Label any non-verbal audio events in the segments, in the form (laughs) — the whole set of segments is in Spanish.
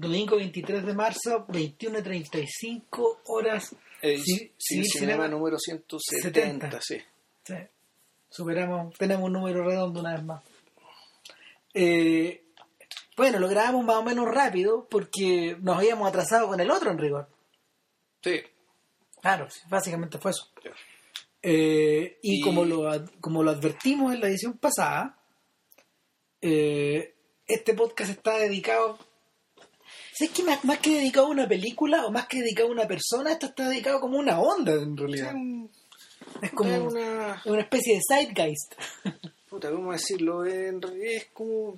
domingo 23 de marzo, 21.35 horas. Eh, Sí, sí, cinema, cinema número 170, 70. sí. Sí. Superamos, tenemos un número redondo una vez más. Eh, bueno, lo grabamos más o menos rápido porque nos habíamos atrasado con el otro en rigor. Sí. Claro, básicamente fue eso. Eh, y Y- Como, lo, como lo advertimos en la edición pasada, eh, este podcast está dedicado. ¿Sabes que más, más que dedicado a una película o más que dedicado a una persona, esto está dedicado como una onda en realidad? es como es una... una especie de zeitgeist. (laughs) Puta, ¿cómo decirlo? En realidad es como...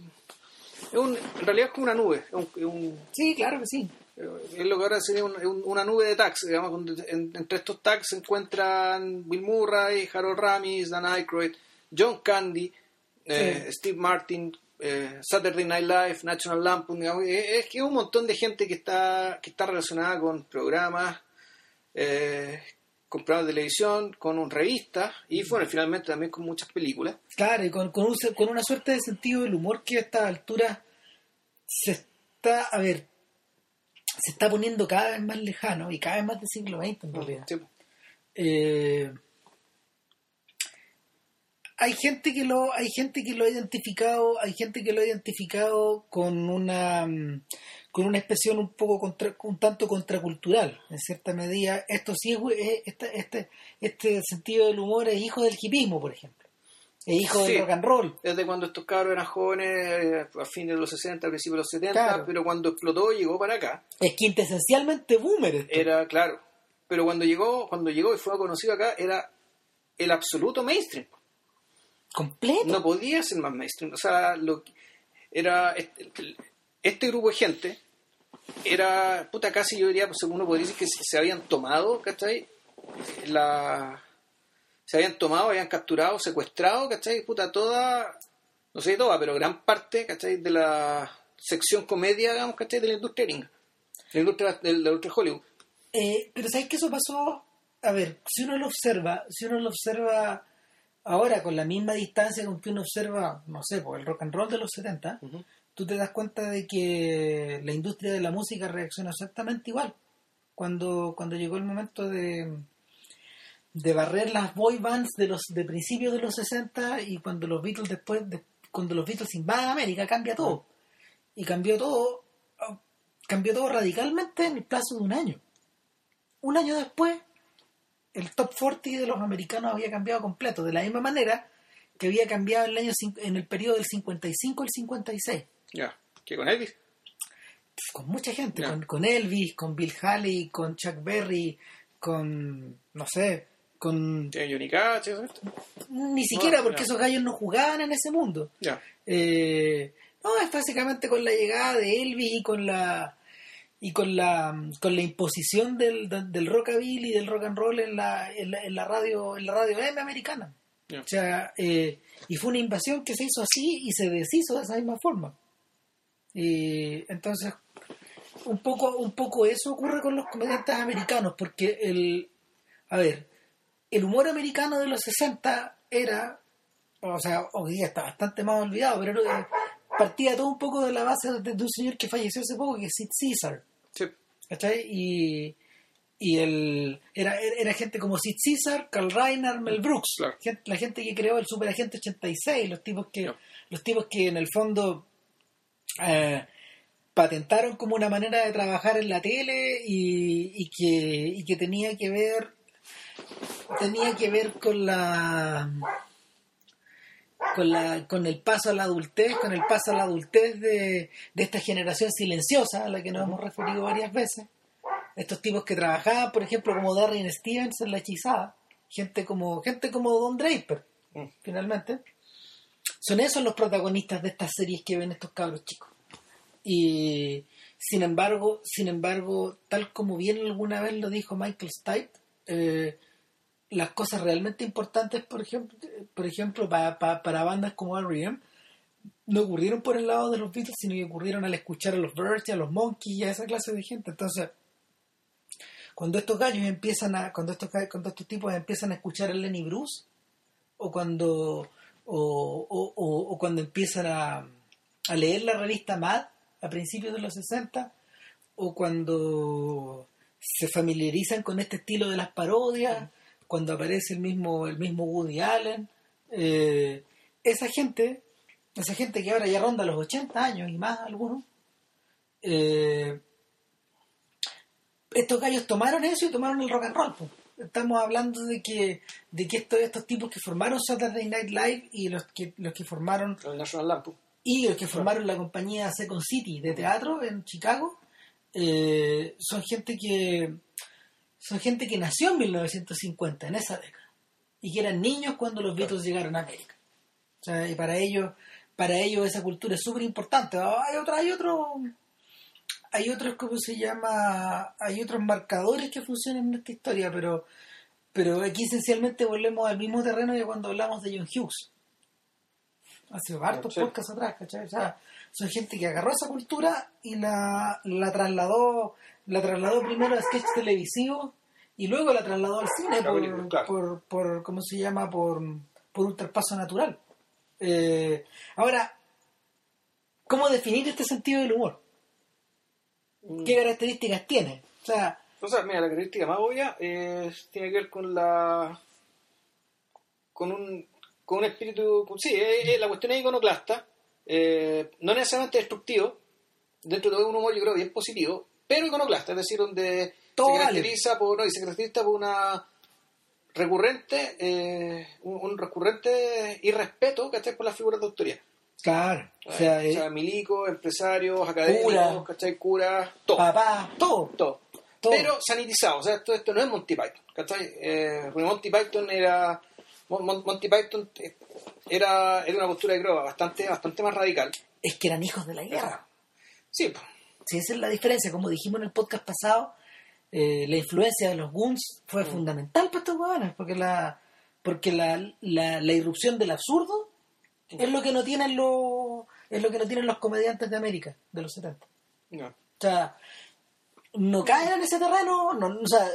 es un- en realidad es como una nube. Es, un- es un- Sí, claro que sí. es lo que ahora sería un- es un- una nube de tags. Digamos, en- entre estos tags se encuentran Bill Murray, Harold Ramis, Dan Aykroyd, John Candy, eh, Sí. Steve Martin, eh, Saturday Night Live, National Lampoon. digamos, es, que un montón de gente que está, que está relacionada con programas, eh, con programas de televisión, con un revista y bueno, finalmente también con muchas películas. Claro, y con, con, un con una suerte de sentido del humor que a esta altura se está, a ver, se está poniendo cada vez más lejano y cada vez más del siglo XX en realidad. Sí. Eh, hay gente que lo hay gente que lo ha identificado hay gente que lo ha identificado con una mm, con una expresión un poco contra- un tanto contracultural en cierta medida esto sí es, es- este, este este sentido del humor es hijo del hipismo por ejemplo es hijo Sí. del rock and roll Desde cuando estos cabros eran jóvenes, eh, a fines de los 60, a principios de los 70, Claro. pero cuando explotó llegó para acá, es quintesencialmente boomer esto. era claro. Pero cuando llegó, cuando llegó y fue conocido acá, era el absoluto mainstream. Completo No podía ser más mainstream. O sea, lo que- era este, este grupo de gente era, puta, casi yo diría, pues uno podría decir que se, habían tomado, ¿cachai? La, se habían tomado, habían capturado, secuestrado, ¿cachai? Puta, toda, no sé toda, pero gran parte, ¿cachai? De la sección comedia, digamos, ¿cachai? De la industria gringa. La industria, de la industria de Hollywood. Eh, pero ¿sabes que eso pasó? A ver, si uno lo observa, si uno lo observa ahora con la misma distancia con que uno observa, no sé, por el rock and roll de los 70, Ujú. tú te das cuenta de que la industria de la música reacciona exactamente igual. Cuando, cuando llegó el momento de, de barrer las boy bands de los de principios de los 60 y cuando los Beatles después de- cuando los Beatles invaden América cambia todo. Y cambió todo ah, cambió todo radicalmente en el plazo de un año. Un año después, el top 40 de los americanos había cambiado completo, de la misma manera que había cambiado en el, año, en el periodo del 55 al 56. Ya. ¿Qué con Elvis? Con mucha gente, con, con Elvis, con Bill Haley, con Chuck Berry, con, no sé, con... ¿Tiene Johnny Cash? Ni siquiera No, porque esos gallos no jugaban en ese mundo. Ya. Eh, no, es básicamente con la llegada de Elvis y con la y con la con la imposición del, del, rockabilly y del rock and roll en la, en la, en la radio en la radio M americana. O sea, eh, y fue una invasión que se hizo así y se deshizo de esa misma forma. Y entonces, un poco, un poco eso ocurre con los comediantes americanos, porque el, a ver, el humor americano de los 60 era, o sea, hoy día está bastante más olvidado, pero era- partía todo un poco de la base de, de un señor que falleció hace poco, que es Sid Caesar. Sí. ¿cachai? Y, y el, era, era gente como Sid Caesar, Carl Reiner, Mel Brooks, Claro. Gente- la gente que creó el Superagente 86, los tipos que, los tipos que en el fondo eh, patentaron como una manera de trabajar en la tele y, y que, y que tenía que ver tenía que ver con la con la con el paso a la adultez con el paso a la adultez de, de esta generación silenciosa a la que nos hemos referido varias veces. Estos tipos que trabajaban por ejemplo como Darren Stevens en la hechizada. Gente como gente como Don Draper Mm. finalmente. Son esos los protagonistas de estas series que ven estos cabros chicos. Y sin embargo sin embargo tal como bien alguna vez lo dijo Michael Stipe eh, las cosas realmente importantes por ejemplo por ejemplo pa- pa- para bandas como R.E.M. no ocurrieron por el lado de los Beatles sino que ocurrieron al escuchar a los Birds y a los Monkeys y a esa clase de gente entonces cuando estos gallos empiezan a cuando estos cuando estos tipos empiezan a escuchar a Lenny Bruce o cuando o- o- o cuando empiezan a, a leer la revista Mad a principios de los 60 o cuando se familiarizan con este estilo de las parodias, cuando aparece el mismo, el mismo Woody Allen. Eh, esa gente, esa gente que ahora ya ronda los 80 años y más algunos, eh, estos gallos tomaron eso y tomaron el rock and roll. pues. Estamos hablando de que, de que estos, estos tipos que formaron Saturday Night Live y los que, los que formaron El National y los que formaron la compañía Second City de teatro en Chicago eh, son gente que son gente que nació en 1950 en esa década. Y que eran niños cuando los Beatles llegaron a América. O sea, y para ellos para ellos esa cultura es súper importante hay otro hay otro hay otros cómo se llama hay otros marcadores que funcionan en esta historia pero pero aquí esencialmente volvemos al mismo terreno que cuando hablamos de John Hughes. Hace hartos Sí. podcasts atrás, ¿cachai? O sea, son gente que agarró esa cultura y la, la trasladó, la trasladó primero a sketch televisivo y luego la trasladó al cine por, película, claro. por, por, ¿cómo se llama? Por, por un traspaso natural. Eh, ahora, ¿cómo definir este sentido del humor? ¿Qué características tiene? O sea, O sea, mira, la característica más obvia tiene que ver con la. con un, con un espíritu. con- sí, eh, la cuestión es iconoclasta, eh, no necesariamente destructivo, dentro de un humor yo creo bien positivo, pero iconoclasta, es decir, donde Todo se vale. caracteriza por. No, y se caracteriza por una recurrente, eh, un, un recurrente irrespeto ¿cachai? por las figuras de autoridad. claro, o O sea, sea, eh, milicos, empresarios, académicos, Cura. ¿cachai? curas, todo papá, todo, todo. todo. Pero sanitizado, o sea, esto, esto no es Monty Python, ¿cachai? Eh, Monty Python era. Mon- Mon- Monty Python eh, era, era una postura de creo bastante, bastante más radical. es que eran hijos de la guerra. Sí, pues, Sí, esa es la diferencia. Como dijimos en el podcast pasado, eh, la influencia de los Goons fue fundamental para estos huevones, porque la porque la, la, la irrupción del absurdo es lo que no tienen los es lo que no tienen los comediantes de América de los 70. no. O sea, no caen en ese terreno, no, o sea,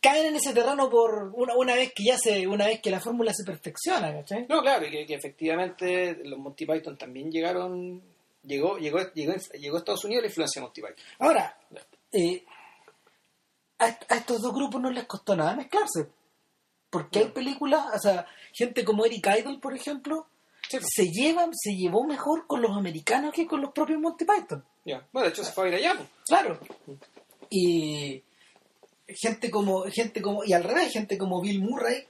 caen en ese terreno por una, una vez que ya se una vez que la fórmula se perfecciona, ¿cachai? No, claro, y que, que efectivamente los Monty Python también llegaron. Llegó, llegó, llegó, llegó a Estados Unidos la influencia de Monty Python. Ahora, eh, a, a estos dos grupos no les costó nada mezclarse. Porque hay películas, o sea, gente como Eric Idle, por ejemplo, Sí, pues, se llevan, se llevó mejor con los americanos que con los propios Monty Python. ya. Bueno, de hecho se fue a ir allá, pues. Claro. Y gente como, gente como, y al revés, gente como Bill Murray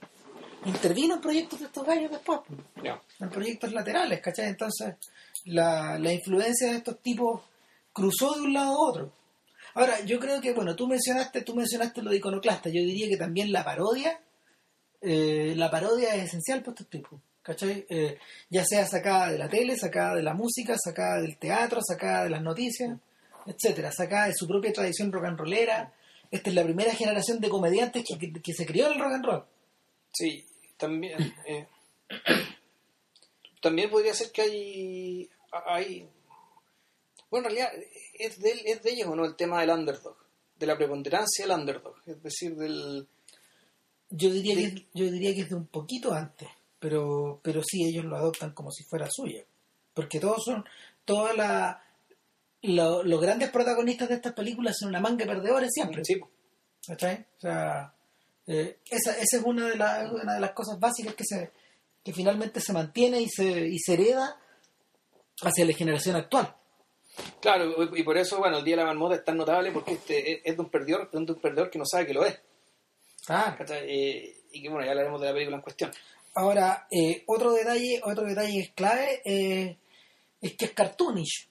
intervino en proyectos de estos gallos después, Ya. en proyectos laterales, ¿cachai? Entonces, la, la influencia de estos tipos cruzó de un lado a otro. Ahora, yo creo que, bueno, tú mencionaste, tú mencionaste lo de iconoclasta, yo diría que también la parodia, eh, la parodia es esencial para estos tipos, ¿cachai? Eh, ya sea sacada de la tele, sacada de la música, sacada del teatro, sacada de las noticias, etcétera, sacada de su propia tradición rock and rollera. Esta es la primera generación de comediantes que, que- que se crió en el rock and roll. Sí, también. eh, también podría ser que hay. hay bueno, en realidad es de, es de ellos o no el tema del underdog, de la preponderancia del underdog, es decir, del. Yo diría, que, yo diría que es de un poquito antes, pero, pero sí, ellos lo adoptan como si fuera suya. Porque todos son, todas la, lo- los grandes protagonistas de estas películas son una manga de perdedores siempre. Sí, ¿cachai? O sea, eh, esa, esa es una de, las una de las cosas básicas que se que finalmente se mantiene y se, y se hereda hacia la generación actual. claro, y por eso, bueno, el Día de la Marmota es tan notable porque este es- de un perdedor, de un perdedor que no sabe que lo es. Ah. Eh, y que bueno, ya hablaremos de la película en cuestión. Ahora, eh, otro detalle, otro detalle que es clave eh, es que es cartoonish.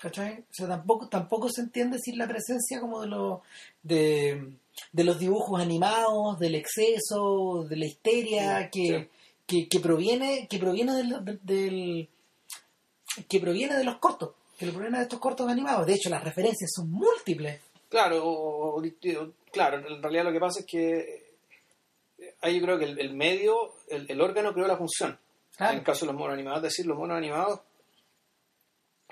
¿Cachai? O sea, tampoco, tampoco se entiende sin la presencia como de los de, de los dibujos animados, del exceso, de la histeria Sí, que, sí. que, que proviene, que proviene del, del- del- que proviene de los cortos, que proviene de estos cortos animados. De hecho, las referencias son múltiples. Claro, claro, en realidad lo que pasa es que eh, ahí yo creo que el, el medio, el, el órgano creó la función. Claro. En el caso de los monos animados, es decir, los monos animados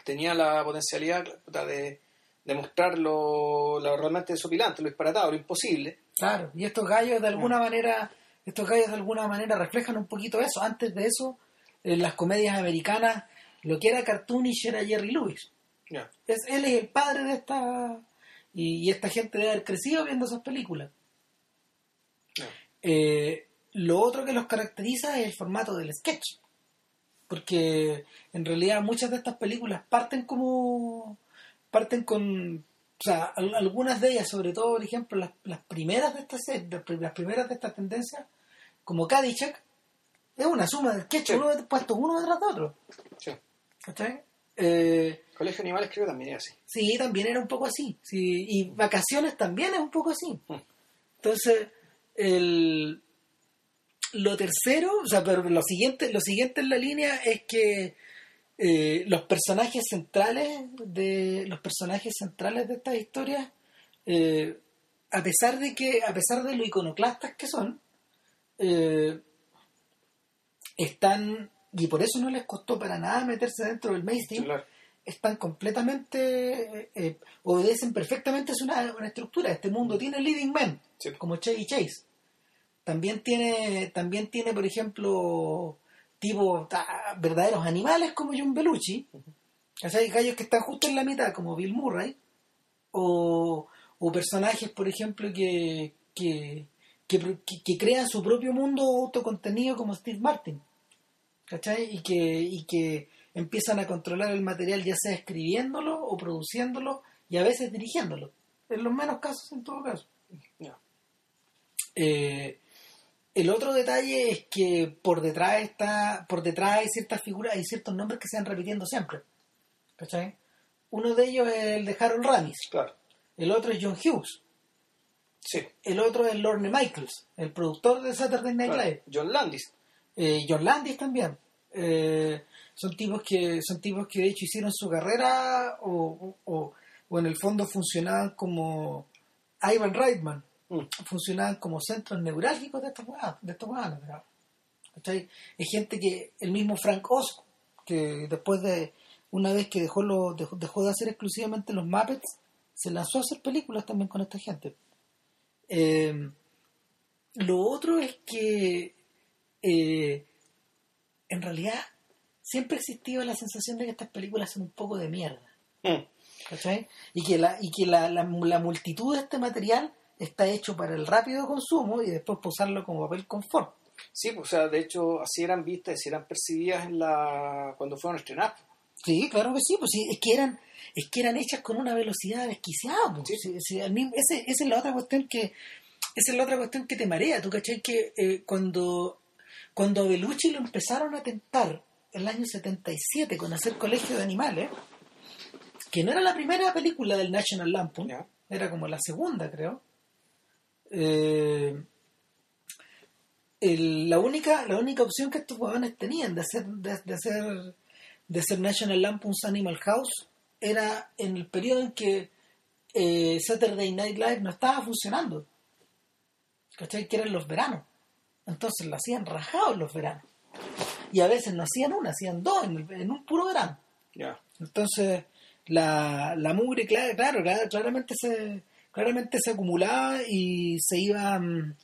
tenían la potencialidad de, de mostrar lo, lo realmente desopilante, lo disparatado, lo imposible. Claro, y estos gallos de alguna manera, estos gallos de alguna manera reflejan un poquito eso. Antes de eso, en las comedias americanas, lo que era cartoonish era Jerry Lewis. Es, él es el padre de esta Y, y esta gente debe haber crecido viendo esas películas. Eh, lo otro que los caracteriza es el formato del sketch. Porque en realidad muchas de estas películas parten como. Parten con. O sea, al- algunas de ellas, sobre todo, por ejemplo, las, las primeras de esta serie, las pri- las primeras de esta tendencia, como Caddyshack, es una suma de sketches, Sí. uno puestos uno detrás de otro. Sí. ¿Cachai? Eh, Colegio de Animales creo que también es así. Sí, también era un poco así. Sí, y vacaciones también es un poco así. Mm. Entonces, el, lo tercero, o sea, pero lo siguiente, lo siguiente en la línea es que eh, los personajes centrales de los personajes centrales de estas historias, eh, a pesar de que, a pesar de lo iconoclastas que son, eh, están y por eso no les costó para nada meterse dentro del mainstream Claro. están completamente, obedecen perfectamente es una, una estructura. Este mundo tiene living men, Sí. como Chevy Chase. También tiene, también tiene, por ejemplo, tipo verdaderos animales como John Belushi. O sea, hay gallos que están justo en la mitad, como Bill Murray. O, o personajes, por ejemplo, que, que, que, que- crean su propio mundo autocontenido como Steve Martin. ¿Cachai? Y que, y que empiezan a controlar el material ya sea escribiéndolo o produciéndolo y a veces dirigiéndolo. En los menos casos, en todo caso. Eh, el otro detalle es que por detrás está, por detrás hay ciertas figuras, hay ciertos nombres que se van repitiendo siempre. ¿Cachai? Uno de ellos es el de Harold Ramis, Claro. el otro es John Hughes, Sí. el otro es Lorne Michaels, el productor de Saturday Night claro. Live. John Landis. Eh, John Landis también. Eh, son tipos que son tipos que de hecho hicieron su carrera o, o- o en el fondo funcionaban como Ivan Reitman Mm. funcionaban como centros neurálgicos de estos de estos digamos. ¿Cachai? Hay gente que el mismo Frank Oz que después de una vez que dejó lo, dejó, dejó de hacer exclusivamente los Muppets se lanzó a hacer películas también con esta gente Eh, lo otro es que eh, en realidad siempre ha existido la sensación de que estas películas son un poco de mierda. Mm. ¿cachai? Y que, la, y que la, la, la multitud de este material está hecho para el rápido consumo y después posarlo como papel confort. Sí, pues, o sea, de hecho, así eran vistas, así eran percibidas en la cuando fueron estrenadas. Sí, claro que sí, pues sí, es que eran, es que eran hechas con una velocidad desquiciada. pues. Sí. Sí, sí, mismo- ese- esa es la otra cuestión que, esa es la otra cuestión que te marea, tú cachai que eh, cuando, cuando a Belucci lo empezaron a tentar en el año 77 con hacer Colegio de Animales, que no era la primera película del National Lampoon, era como la segunda, creo. Eh, el- la única la única opción que estos huevones tenían de hacer de, de hacer de hacer National Lampoon's Animal House era en el periodo en que eh, Saturday Night Live no estaba funcionando. ¿Cachai? Que eran los veranos. Entonces lo hacían rajado en los veranos. Y a veces no hacían una, hacían dos en, el- en un puro verano. Entonces, la, la mugre, cla- claro, cla- claramente se, claramente se acumulaba y se iba mm,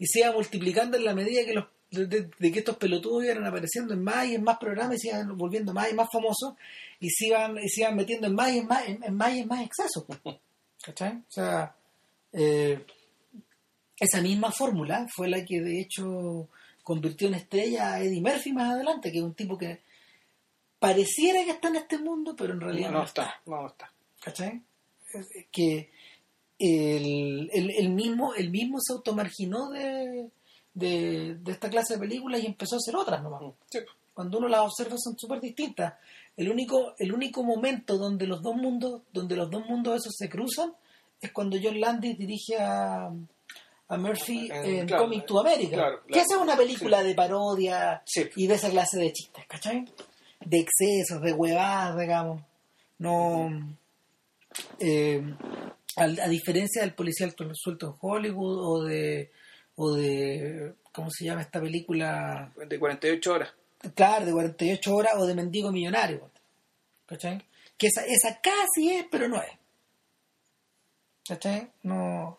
y se iba multiplicando en la medida que los de, de- de que estos pelotudos iban apareciendo en más y en más programas y se iban volviendo más y más famosos y se iban, y se iban metiendo en más y en más, en, en más y en más excesos. (laughs) ¿Cachai? O sea, eh, esa misma fórmula fue la que de hecho convirtió en estrella a Eddie Murphy más adelante, que es un tipo que pareciera que está en este mundo, pero en realidad No, no está, no, no está. ¿Cachai? Que el, el, el mismo, el mismo se automarginó de, de, de esta clase de películas y empezó a hacer otras nomás. Mm. Sí. Cuando uno las observa son súper distintas. El único, el único momento donde los dos mundos, donde los dos mundos esos se cruzan, es cuando John Landis dirige a, a Murphy En- en claro, Coming to America. claro, que claro. esa es una película de parodia Sí. y de esa clase de chistes, ¿cachai? De excesos, de huevadas, digamos. No. eh, a, a diferencia del policial suelto en Hollywood o de. o de. ¿Cómo se llama esta película? De 48 horas. Claro, de 48 horas o de Mendigo Millonario. ¿Cachai? Que esa, esa casi es, pero no es. ¿Cachai? No.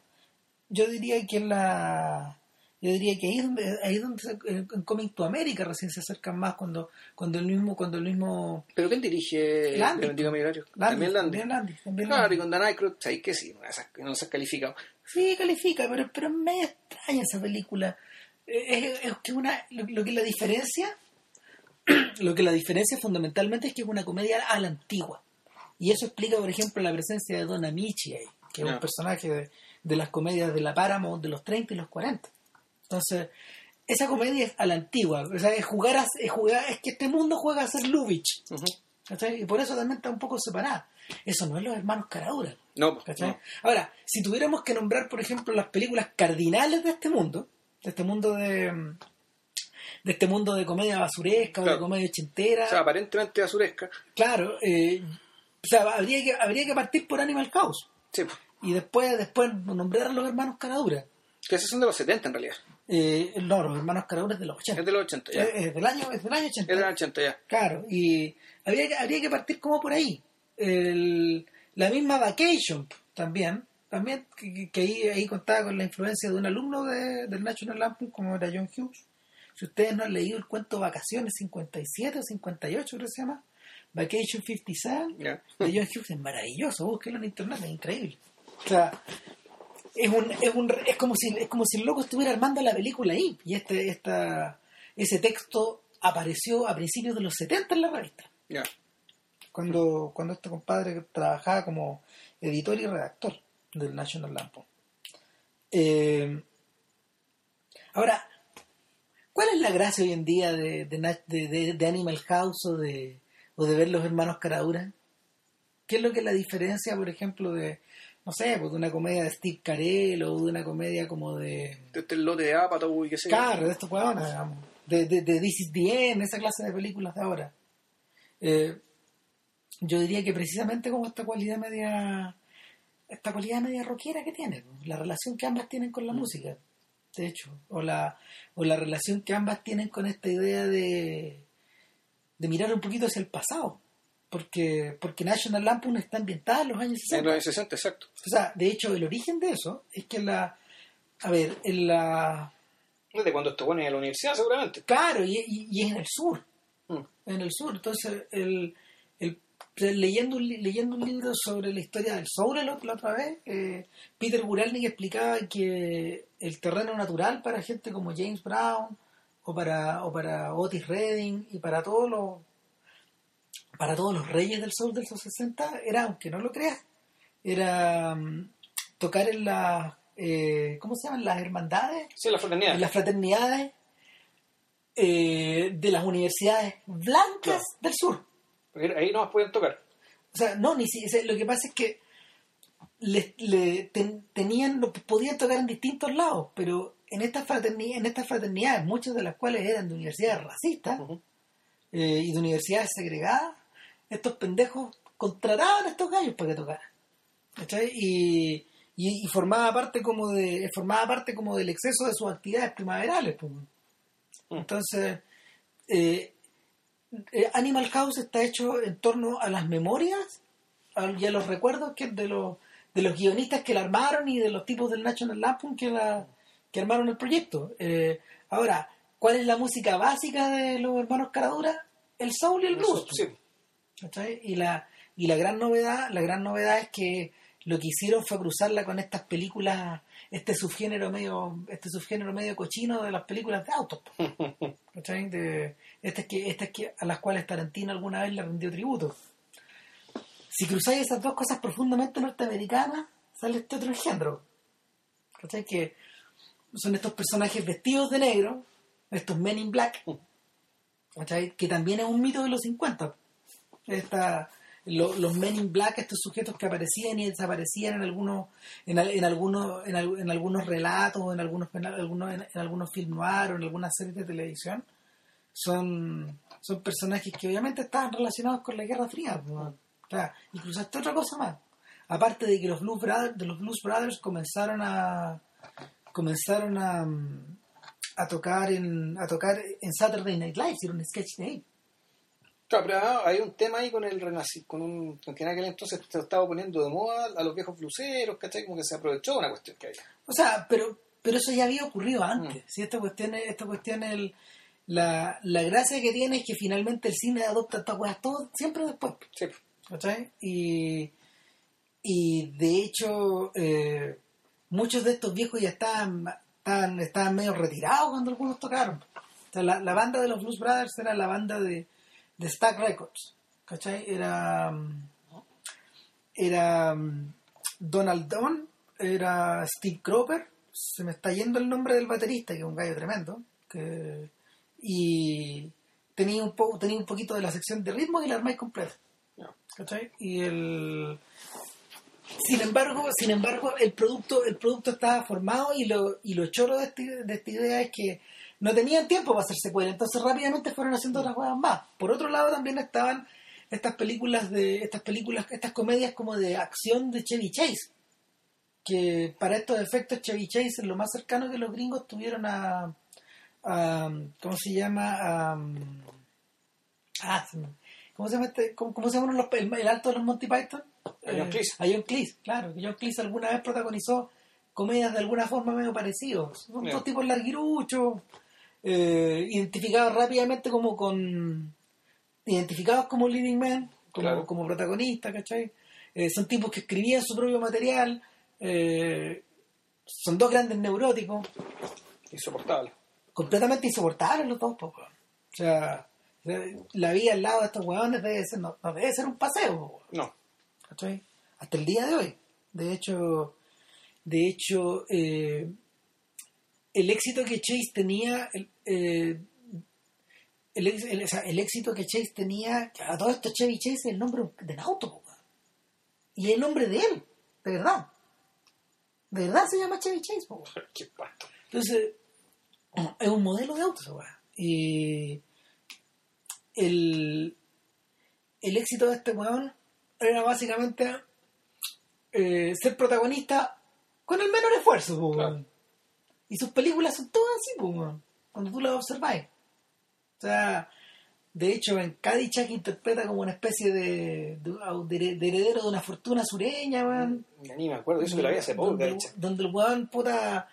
Yo diría que la. Yo diría que ahí es donde, ahí es donde se- en Coming to America recién se acercan más cuando, cuando el mismo, cuando el mismo ¿Pero quién dirige Landy. El Mendigo Millonario? Landy, También Landy, también Claro, y con Dan Aykroyd, ahí que sí, no se ha- calificado. Sí, califica, pero, pero es medio extraña esa película. Eh, Es, es que una, lo, lo que la diferencia, (clears throat) lo que la diferencia fundamentalmente es que es una comedia a la antigua. Y eso explica, por ejemplo, la presencia de Don Amici ahí, que es un personaje de, de las comedias de la Paramount de los 30 y los 40. Entonces, esa comedia es a la antigua. O sea, es jugar, a, es jugar, es que este mundo juega a ser Lubitsch. Y por eso también está un poco separada. Eso no es los hermanos Caradura. No, no. Ahora, si tuviéramos que nombrar, por ejemplo, las películas cardinales de este mundo, de este mundo de, de este mundo de comedia basuresca o de comedia ochentera, O sea, aparentemente basuresca. claro, eh, o sea, habría que, habría que partir por Animal House Sí, y después, después nombrar a los hermanos Caradura. Que esos son de los 70 en realidad. Eh, no, los hermanos Caradura es de los 80. Es de los 80 ya. Eh, Es, del año, es del año 80. Es de los 80 ya. Claro, y habría que, habría que partir como por ahí. El- la misma Vacation también, también que, ahí, ahí contaba con la influencia de un alumno de- del National Lampoon como era John Hughes. Si ustedes no han leído el cuento Vacaciones 57 o 58, creo que se llama, Vacation 57, Ya. de John Hughes es maravilloso, búsquenlo en internet, es increíble. O sea, es un, es un es como si es como si el loco estuviera armando la película ahí y este esta ese texto apareció a principios de los 70 en la revista Ya. cuando cuando este compadre trabajaba como editor y redactor del National Lampoon Eh, ahora ¿cuál es la gracia hoy en día de, de- de- de Animal House o de o de ver los hermanos Caradura? ¿qué es lo que es la diferencia por ejemplo de no sé, pues de una comedia de Steve Carell o de una comedia como de De este lote de Apatow y qué sé yo. Claro, de estos huevones, digamos. De, de, de This is the End, esa clase de películas de ahora. Eh, yo diría que precisamente como esta cualidad media esta cualidad media rockera que tiene, la relación que ambas tienen con la música, de hecho, o la, o la relación que ambas tienen con esta idea de, de mirar un poquito hacia el pasado, porque, porque National Lampoon está ambientada en los años 60. En los años 60, exacto. O sea, de hecho, el origen de eso es que la, a ver, en la, Desde cuando esto bueno en la universidad, seguramente. Claro, y, y- y es en el sur. Mm. En el sur. Entonces, el, el- leyendo, un leyendo un libro sobre la historia del Soule la, otra vez, eh, Peter Guralnick explicaba que el terreno natural para gente como James Brown o para, o para Otis Redding y para todos los para todos los reyes del soul de los 60 era, aunque no lo creas, era mm, tocar en las, eh, ¿cómo se llaman? Las hermandades Sí, la fraternidad. en las fraternidades eh, de las universidades blancas Claro. del sur. Porque ahí no más pueden tocar. O sea, no, ni si, o sea, lo que pasa es que le, le- ten- tenían, lo, podían tocar en distintos lados, pero en estas fraternidades, en estas fraternidades, muchas de las cuales eran de universidades racistas eh, y de universidades segregadas, estos pendejos contrataban a estos gallos para que tocaran. ¿Cachai? Y, y, y formaba parte como de, formaba parte como del exceso de sus actividades primaverales. pues. Mm. Entonces, eh, eh, Animal House está hecho en torno a las memorias y a los recuerdos que de los de los guionistas que la armaron y de los tipos del National Lampoon que la que armaron el proyecto. Eh, ahora, ¿cuál es la música básica de los hermanos Caradura? El soul y el blues. Sí. ¿Cachai? Y la y la gran novedad, la gran novedad es que lo que hicieron fue cruzarla con estas películas, este subgénero medio, este subgénero medio cochino de las películas de autos. (laughs) ¿cachai? De, estas que, estas que, a las cuales Tarantino alguna vez le rindió tributo. Si cruzáis esas dos cosas profundamente norteamericanas, sale este otro género. ¿Cachai? Que son estos personajes vestidos de negro, estos Men in Black, (laughs) ¿cachai? Que también es un mito de los 50. Esta, lo- los Men in Black, estos sujetos que aparecían y desaparecían en algunos, en, en algunos, en, al- en algunos relatos, en algunos, en algunos, en, en algunos film noir o en algunas series de televisión, son, son personajes que obviamente estaban relacionados con la Guerra Fría. ¿no? O sea, incluso hasta otra cosa más. Aparte de que los Blues Brothers, de los Blues Brothers comenzaron a comenzaron a, a tocar en a tocar en Saturday Night Live, hicieron un sketch de ahí. Claro, pero hay un tema ahí con el con un, con que en aquel entonces se estaba poniendo de moda a los viejos bluseros, ¿cachai? Como que se aprovechó una cuestión que había. O sea, pero pero eso ya había ocurrido antes. Si esta cuestión es, esta cuestión el, la, la gracia que tiene es que finalmente el cine adopta estas weas todo siempre después. Sí. ¿cachai? Y, y de hecho, eh, muchos de estos viejos ya estaban, estaban, estaban medio retirados cuando algunos tocaron. O sea, la, la banda de los Blues Brothers era la banda de, de Stack Records. ¿Cachai? Era. mm, Era mm, Donald Don, era Steve Cropper, se me está yendo el nombre del baterista, que es un gallo tremendo, que, y tenía un, poco tenía un poquito de la sección de ritmo y la armáis completa. ¿cachai? Y el sin embargo, sin embargo, el producto, el producto estaba formado y lo, y lo choro de, este- de esta idea es que no tenían tiempo para hacer secuela, entonces rápidamente fueron haciendo otras cosas más. Por otro lado también estaban estas películas de, estas películas, estas comedias como de acción de Chevy Chase. Que para estos efectos Chevy Chase es lo más cercano que los gringos tuvieron a, a ¿cómo se llama? A, ah, ¿cómo se llama este? ¿Cómo, cómo se llama los- el, el alto de los Monty Python? A John Eh, Cleese. a John Cleese, claro. que John Cleese alguna vez protagonizó comedias de alguna forma medio parecidos. Son dos tipos larguiruchos, eh, identificados rápidamente como con... Identificados como leading man, como, Claro. como protagonistas, ¿cachai? Eh, son tipos que escribían su propio material. eh, son dos grandes neuróticos Insoportable. completamente insoportables los dos, po, weón. O sea, la vida al lado de estos huevones debe ser, no, no debe ser un paseo, po. No. ¿cachai? Hasta el día de hoy. De hecho, de hecho, eh, el éxito que Chase tenía, el, eh, el, el- o sea, el éxito que Chase tenía, a todo esto Chevy Chase es el nombre del auto, y el nombre de él, de verdad. De verdad se llama Chevy Chase, po. (laughs) Qué. Entonces, es un modelo de auto. Y el, el éxito de este weón era básicamente eh, ser protagonista con el menor esfuerzo, po, Claro. Y sus películas son todas así, weón, cuando tú las observáis. O sea, de hecho, en Caddyshack interpreta como una especie de, de, de- de heredero de una fortuna sureña, weón Ya Ni me acuerdo eso que la vi hace poco, donde, el weón puta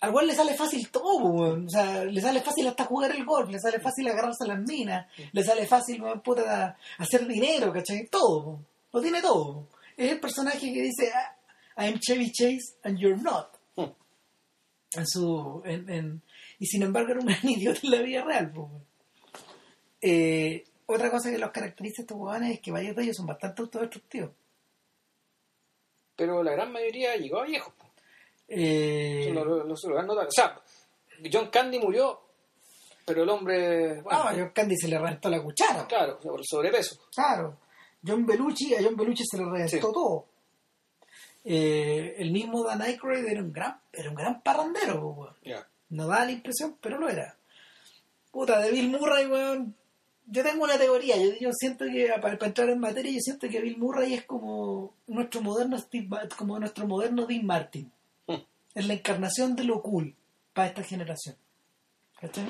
al weón le sale fácil todo weón. o sea le sale fácil hasta jugar el golf le sale fácil agarrarse a las minas le sale fácil weón, puta hacer dinero ¿cachai? todo weón. lo tiene todo es el personaje que dice "Ah, I'm Chevy Chase and you're not. En su en- en- y sin embargo era un (laughs) gran idiota en la vida real. Eh, otra cosa que los caracteriza a estos weones es que varios de ellos son bastante autodestructivos Pero la gran mayoría llegó a viejo. po. Eh, Eso lo, lo- lo- lo han notado. O sea, John Candy murió, pero el hombre, bueno, Ah, John Candy se le reventó la cuchara. claro, por sobrepeso. Claro. John Belushi, a John Belushi se le reventó Sí. todo. Eh, el mismo Dan Aykroyd era un gran, era un gran parrandero, weón. No da la impresión, pero lo era. Puta, de Bill Murray, weón. Yo tengo una teoría, yo, yo siento que, para, para entrar en materia, yo siento que Bill Murray es como nuestro moderno Steve como nuestro moderno Dean Martin. Hmm. Es la encarnación de lo cool para esta generación. ¿Cachai?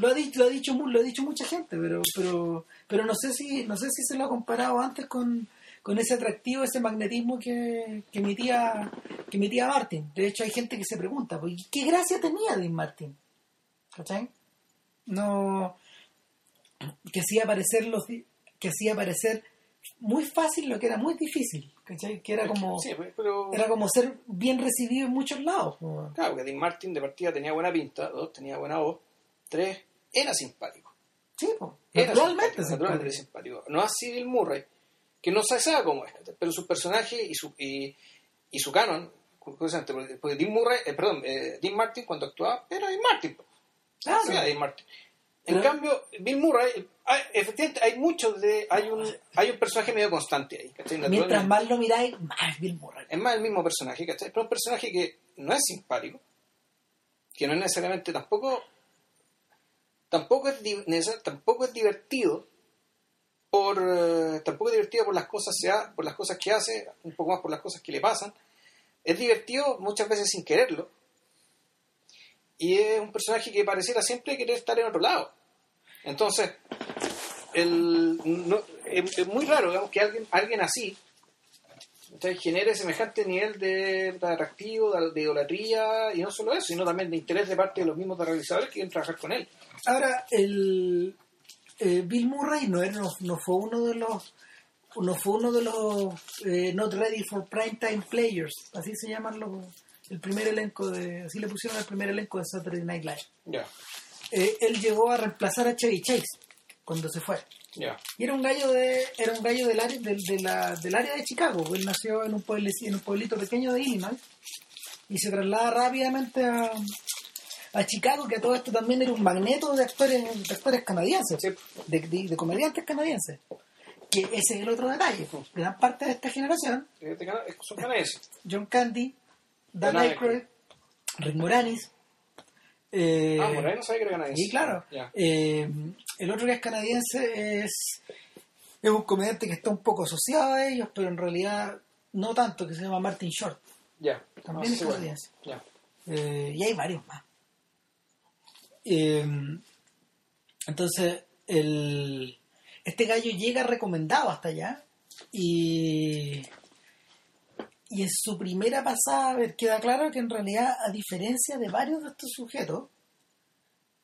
Lo ha dicho, lo ha dicho, lo ha dicho mucha gente, pero, pero, pero no sé si, no sé si se lo ha comparado antes con, con ese atractivo, ese magnetismo que, que emitía, que emitía Martin. De hecho, hay gente que se pregunta, pues, ¿qué gracia tenía Dean Martin? ¿Cachai? No, que hacía parecer los, que hacía parecer muy fácil lo que era muy difícil, ¿cachai? Que era como, Sí, pero... era como ser bien recibido en muchos lados. pues. Claro, que Dean Martin de partida tenía buena pinta, dos, tenía buena voz, tres, era simpático. Sí, pues, Era naturalmente. simpático, naturalmente simpático. simpático. No así Bill Murray, que no se sabe cómo es, pero su personaje y su, y, y su canon, curiosamente, porque, Dean Murray, eh, perdón, eh, Dean Martin cuando actuaba era Dean Martin. Claro. Hacía Dean Martin. En cambio, Bill Murray, hay- efectivamente, hay muchos de. Hay un, hay un personaje medio constante ahí. ¿cachai? Mientras más lo miráis, más Bill Murray. Es más el mismo personaje, ¿cachai? Pero un personaje que no es simpático, que no es necesariamente tampoco. Tampoco es, tampoco es divertido por eh, tampoco es divertido por las cosas se ha- por las cosas que hace un poco más por las cosas que le pasan. Es divertido muchas veces sin quererlo. Y es un personaje que pareciera siempre querer estar en otro lado. Entonces el, no- es, muy raro digamos, que alguien alguien así genere semejante nivel de, de atractivo, de, de idolatría, y no solo eso, sino también de interés de parte de los mismos realizadores que quieren trabajar con él. Ahora, el eh, Bill Murray no, era, no, no fue uno de los no fue uno de los eh, not ready for prime time players, así se llaman los el primer elenco de así le pusieron el primer elenco de Saturday Night Live. Ya, Eh, él llegó a reemplazar a Chevy Chase cuando se fue. ya. Y era un gallo de era un gallo del área del, de la- del área de Chicago. Él nació en un pueblo en un pueblito pequeño de Illinois y se traslada rápidamente a, a Chicago, que a todo esto también era un magneto de actores de actores canadienses, Sí. de, de- de comediantes canadienses. Que ese es el otro detalle. Gran parte de esta generación, Este Son canadienses. John Candy, Dan Aykroyd, Rick Moranis, eh, ah, Morales no sabe que era canadiense. Sí, claro. Eh, el otro que es canadiense es, es un comediante que está un poco asociado a ellos, pero en realidad no tanto, que se llama Martin Short. Ya. También Ah, es sí, bueno. canadiense. Ya. Eh, y hay varios más. Eh, entonces, el, este gallo llega recomendado hasta allá y, y en su primera pasada a ver, queda claro que en realidad, a diferencia de varios de estos sujetos,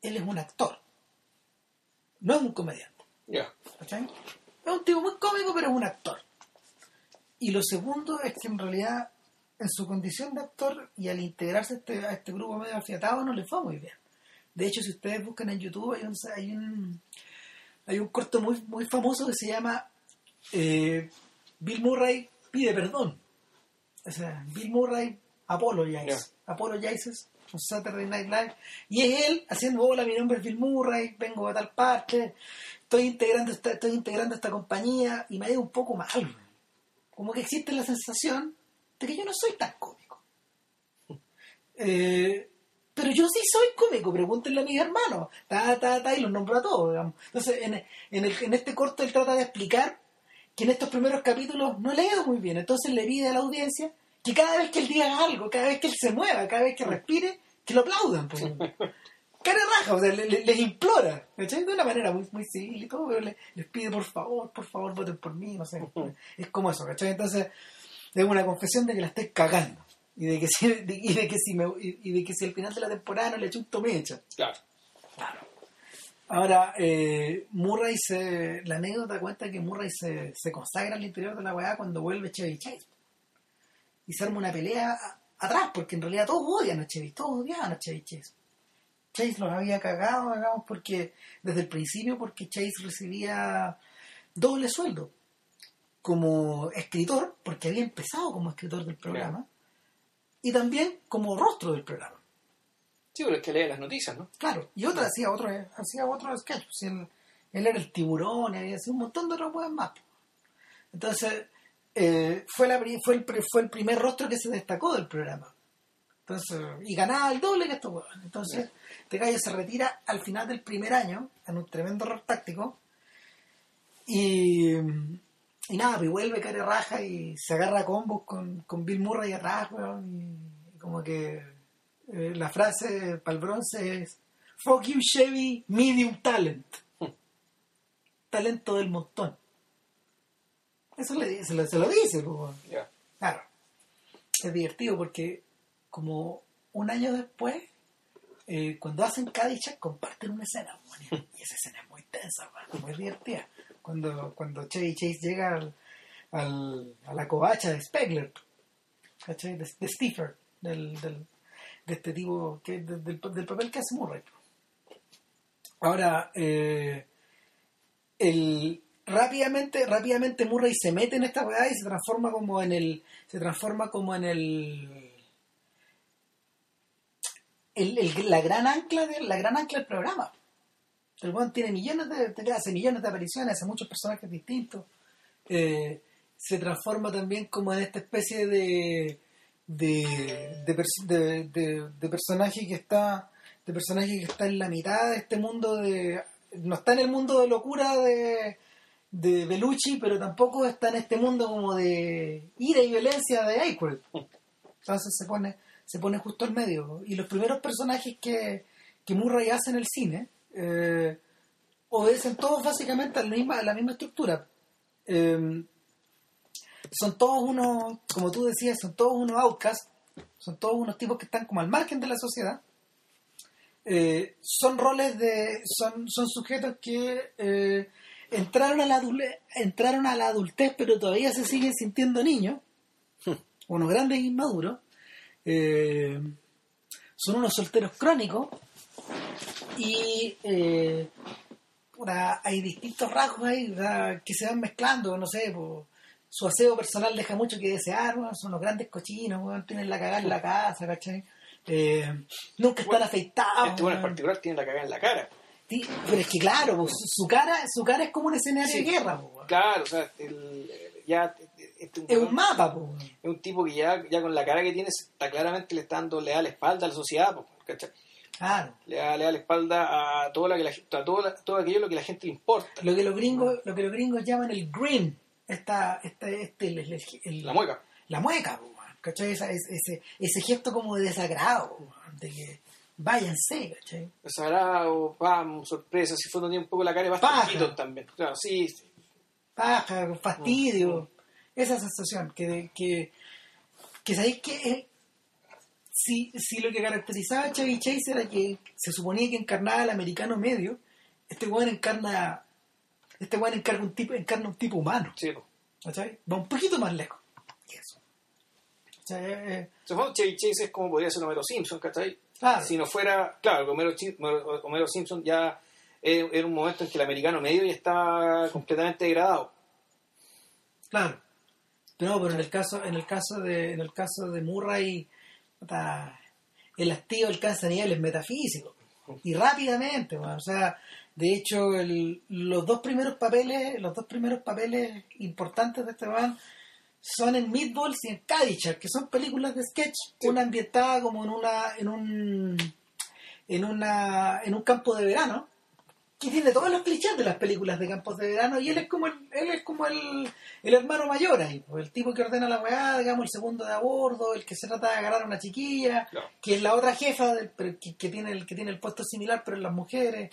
él es un actor, no es un comediante. Ya. ¿cachai? Es un tipo muy cómico, pero es un actor. Y lo segundo es que en realidad, en su condición de actor y al integrarse a este, a este grupo medio afiatado, no le fue muy bien. De hecho, si ustedes buscan en YouTube, hay un, hay un, hay un corto muy, muy famoso que se llama eh, Bill Murray pide perdón. O sea, Bill Murray apologize. Ya. Apologizes on Saturday Night Live. Y es él haciendo, hola, mi nombre es Bill Murray, vengo de tal parte, estoy integrando esta, estoy integrando esta compañía y me ha ido un poco mal. Como que existe la sensación de que yo no soy tan cómico. (laughs) Eh, pero yo sí soy cómico, pregúntenle a mis hermanos. Ta, ta, ta, y los nombro a todos. digamos. Entonces, en, en, el- en este corto él trata de explicar que en estos primeros capítulos no le ha ido muy bien. Entonces le pide a la audiencia que cada vez que él diga algo, cada vez que él se mueva, cada vez que respire, que lo aplaudan. Pues. (laughs) Cara raja, o sea, le- le- les implora, ¿cachai? De una manera muy, muy civil y todo, pero le- les pide por favor, por favor, voten por mí, no sé. Es como eso, ¿cachai? Entonces, es una confesión de que la estoy cagando. Y de que si, de- y de que si, me, y, de que si al final de la temporada no le chunto me echa. Claro. Ahora, eh, Murray se. La anécdota cuenta que Murray se, se consagra al interior de la weá cuando vuelve Chevy Chase. Y se arma una pelea a- atrás, porque en realidad todos odian a Chevy, todos odiaban a Chevy Chase. Chase los había cagado, digamos, porque desde el principio, porque Chase recibía doble sueldo como escritor, porque había empezado como escritor del programa, y también como rostro del programa. Sí, pero es que lee las noticias, ¿no? Claro, y otra hacía otro, hacía otro sketch. pues, Él, él era el tiburón y había hacía un montón de otras cosas más. Entonces, eh, fue, la, fue, el, fue el primer rostro que se destacó del programa. Entonces, y ganaba el doble que estos huevos. Entonces, este gallo se retira al final del primer año, en un tremendo error táctico. Y, y nada, pues vuelve cara raja y se agarra a combos con, con Bill Murray atrás, weón, y como que eh, la frase para el bronce es Fuck you Chevy, medium talent. (laughs) Talento del montón. Eso le, se, lo, se lo dice, pues, weón. Ya. Claro. Es divertido porque como un año después, eh, cuando hacen Caddyshack comparten una escena, weón, y esa escena es muy tensa, weón, muy divertida. Cuando, cuando Chevy Chase llega al, al- a la covacha de Spegler, ¿cachai? De, de Stifler, del, del- de este del, del papel que hace Murray. Ahora, eh, el, rápidamente, rápidamente Murray se mete en esta weá y se transforma como en el, se transforma como en el, el, la gran ancla de, la gran ancla del programa. El weón tiene millones de, de- hace millones de apariciones, hace muchos personajes distintos. Eh, se transforma también como en esta especie de- de- de personaje que está de personaje que está en la mitad de este mundo de no está en el mundo de locura de de Bellucci pero tampoco está en este mundo como de ira y violencia de Aykroyd entonces se pone se pone justo al medio y los primeros personajes que, que Murray hace en el cine eh, obedecen todos básicamente a la misma, a la misma estructura Eh, son todos unos, como tú decías, son todos unos outcasts, son todos unos tipos que están como al margen de la sociedad. Eh, son roles de, son, son sujetos que eh, entraron, a la entraron a la adultez, pero todavía se siguen sintiendo niños, unos grandes inmaduros. Son unos solteros crónicos y eh, puta, hay distintos rasgos ahí que se van mezclando, no sé, po, su aseo personal deja mucho que desear, son unos grandes cochinos, tienen la cagada en la casa, ¿cachai? Eh, nunca están afeitados. Este bueno en particular tiene la cagada en la cara. Sí, pero es que claro, po, su, cara, su cara es como un escenario Sí. de guerra, po. Claro, o sea, el, ya este es un mapa, po, es un tipo que ya, ya con la cara que tiene está claramente le está dando, le da la espalda a la sociedad, po, ¿cachai? Claro. Le da, le da la espalda a todo, lo que la, a todo, la- todo aquello lo que la gente le importa. Lo que los gringos, lo que los gringos llaman el grin, esta, esta, este, el- el- el- La mueca. la mueca, ¿cachai? Esa- ese, ese, gesto como de desagrado, de que váyanse, ¿cachai? Desagrado, pam, sorpresa, si fue un poco la cara Keaton también. Claro, sí, sí. Paja, fastidio, Mm, esa sensación que, que, que sabéis que si, si lo que caracterizaba a Chevy Chase era que se suponía que encarnaba al americano medio, este weón encarna, este weón encarna un tipo, encarna un tipo humano, sí. Va un poquito más lejos que eso. ¿Cachai? Eh, eh, Se fue Chevy Chase es como podría ser Homero Simpson, ¿cachai? claro. Si no fuera, claro, que Homero, Homero- Simpson ya era un momento en que el americano medio ya estaba completamente degradado. Claro. No, pero en el caso, en el caso de, en el caso de Murray, el hastío alcanza niveles metafísicos. Y rápidamente, o sea, de hecho, el- los dos primeros papeles, los dos primeros papeles importantes de este weón son en Meatballs y en Caddyshack, que son películas de sketch, Sí. una ambientada como en una, en un, en una, en un campo de verano, que tiene todos los clichés de las películas de campos de verano y él es como el, él es como el, el hermano mayor ahí, pues, el tipo que ordena la weá, digamos, el segundo de a bordo, el que se trata de agarrar a una chiquilla, que es la otra jefa del- que, que tiene el que tiene el puesto similar pero en las mujeres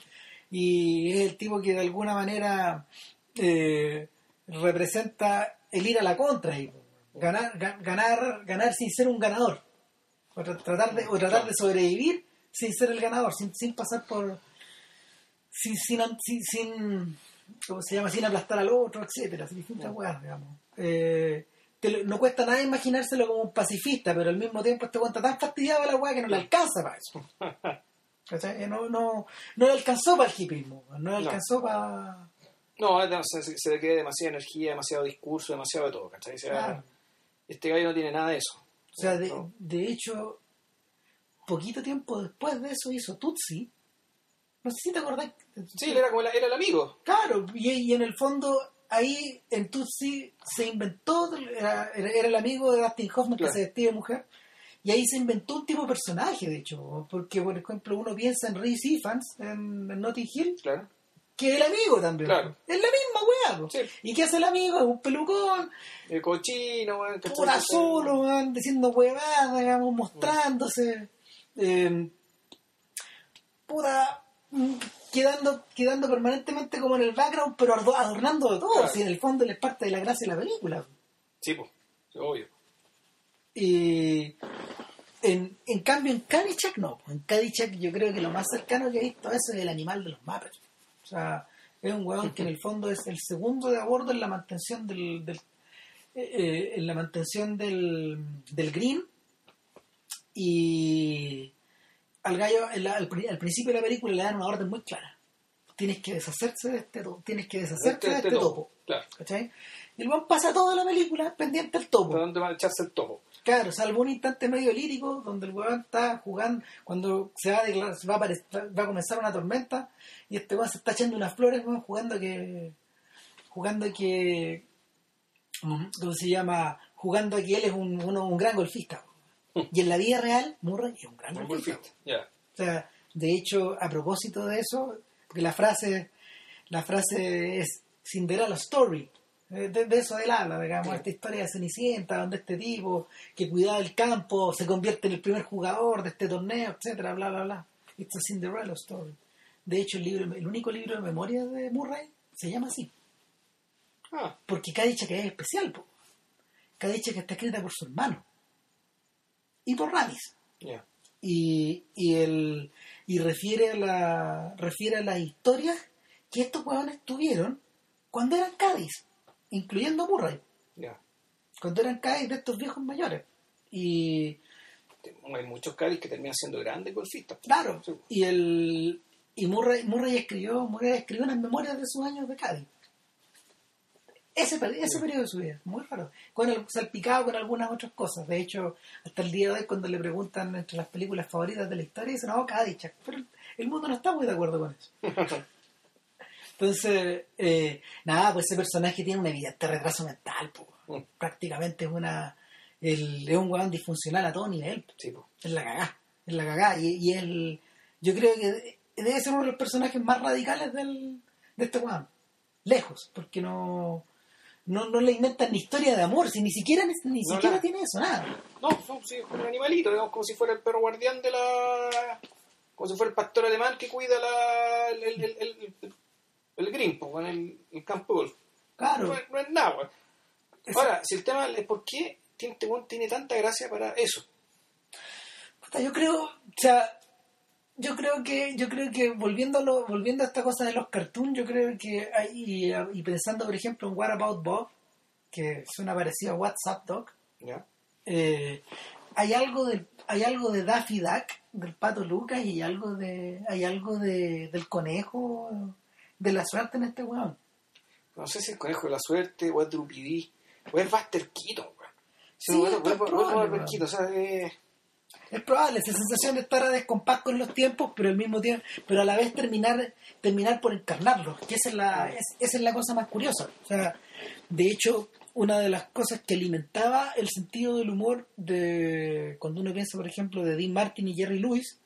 y es el tipo que de alguna manera eh, representa el ir a la contra y ganar ga- ganar ganar sin ser un ganador o tra- tratar de o tratar de sobrevivir sin ser el ganador sin, sin pasar por sin sin, sin, sin- ¿cómo se llama? sin aplastar al otro etcétera así distintas weas digamos Eh, te lo- no cuesta nada imaginárselo como un pacifista pero al mismo tiempo este está tan fastidiado de la wea que no le alcanza para eso ¿Cachai? Eh, no, no, no le alcanzó para el hipismo no le No. alcanzó para No, es dem- se, se le queda demasiada energía, demasiado discurso, demasiado de todo, ¿cachai? O sea, Claro. Este gallo no tiene nada de eso. O sea, de, No. de hecho, poquito tiempo después de eso hizo Tutsi. No sé si te acordás. Sí, era como el, era el amigo. Claro, y, y en el fondo, ahí en Tutsi se inventó, era, era- el amigo de Dustin Hoffman Claro. que se vestía de mujer, y ahí se inventó un tipo de personaje, de hecho, porque, por ejemplo, uno piensa en Reese Ifans, en, en Notting Hill, Claro. que es el amigo también. Claro. Es la misma weá. Sí. ¿Y qué hace el amigo? Es un pelucón, El cochino, weón. pura solo, weón, diciendo huevadas, digamos, mostrándose. eh, pura. Quedando, quedando permanentemente como en el background, pero adornando de todo. Claro. Si en el fondo él es parte de la gracia de la película. Sí, pues. Obvio. Y. En, en cambio, en Caddyshack no. En Caddyshack yo creo que lo más cercano que he visto a eso es el animal de los Muppets. O sea, es un huevón que en el fondo es el segundo de a bordo en la mantención del, del- eh, eh, en la mantención del, del green y al gallo en la- al, pri- al principio de la película le dan una orden muy clara tienes que deshacerse de este to- tienes que deshacerte de este topo Claro. ¿cachai? y el weón pasa toda la película pendiente del topo ¿Para dónde va a echarse el topo? Claro, salvo un instante medio lírico donde el weón está jugando, cuando se va a, declarar- va a, apare- va a comenzar una tormenta y este weón se está echando unas flores, weón, jugando que. jugando que. ¿Cómo se llama? Jugando a que él es un, uno- un gran golfista. Y en la vida real, Murray es un gran golfista. Ya. O sea, de hecho, a propósito de eso, porque la frase, la frase es Cinderella Story. De, de eso él habla, digamos, Sí. esta historia de Cenicienta, donde este tipo que cuidaba el campo se convierte en el primer jugador de este torneo, etcétera, bla, bla, bla. It's a Cinderella Story. De hecho, el libro, el único libro de memoria de Murray se llama así, Ah, porque cada dicha que es especial, po. Kadichek está escrita por su hermano y por Ramis. Ya. Y, y, el, y refiere, a la, refiere a las historias que estos huevones tuvieron cuando eran Cádiz, incluyendo a Murray, cuando eran Cádiz de estos viejos mayores. Y Hay muchos Cádiz que terminan siendo grandes golfistas. claro, Sí. y el y Murray, Murray escribió Murray escribió unas memorias de sus años de Cádiz. Ese, ese periodo de su vida, muy raro. Con el, salpicado con algunas otras cosas. De hecho, hasta el día de hoy, cuando le preguntan entre las películas favoritas de la historia, dicen, no, Chuck". pero el mundo no está muy de acuerdo con eso. (laughs) Entonces, eh, nada, pues ese personaje tiene un evidente retraso mental, po. Prácticamente es una el, es un weón disfuncional a todo nivel, Sí, po. es la cagá, es la cagá, y, y el, yo creo que debe ser uno de los personajes más radicales del, de este weón, lejos, porque no, no, no le inventan ni historia de amor, si ni siquiera, ni, No, siquiera nada. tiene eso, nada. No, no, sí, es como un animalito, digamos, como si fuera el perro guardián de la. como si fuera el pastor alemán que cuida la, el, el, el, el, el, el green, po, en el, el campo de golf. Claro, No, es- no es nada. Ahora, si el tema es por qué tiene, este tiene tanta gracia para eso. Yo creo, o sea, yo creo que, yo creo que volviendo a, lo- volviendo a esta cosa de los cartoons, yo creo que hay, y, y pensando por ejemplo en What About Bob, que suena parecido a WhatsApp Dog, eh, hay algo del, hay algo de Daffy Duck, del pato Lucas, y algo de, hay algo de, del conejo, de la suerte en este weón. No sé si el conejo de la suerte, o es Drupidí, o es Buster Keaton, weón. Sí, o es- Buster. Keaton, o sea, eh, Es probable, esa sensación de estar a descompás con los tiempos, pero al mismo tiempo, pero a la vez terminar, terminar por encarnarlos, que esa es la, es- esa es la cosa más curiosa. O sea, de hecho, una de las cosas que alimentaba el sentido del humor de cuando uno piensa, por ejemplo, de Dean Martin y Jerry Lewis,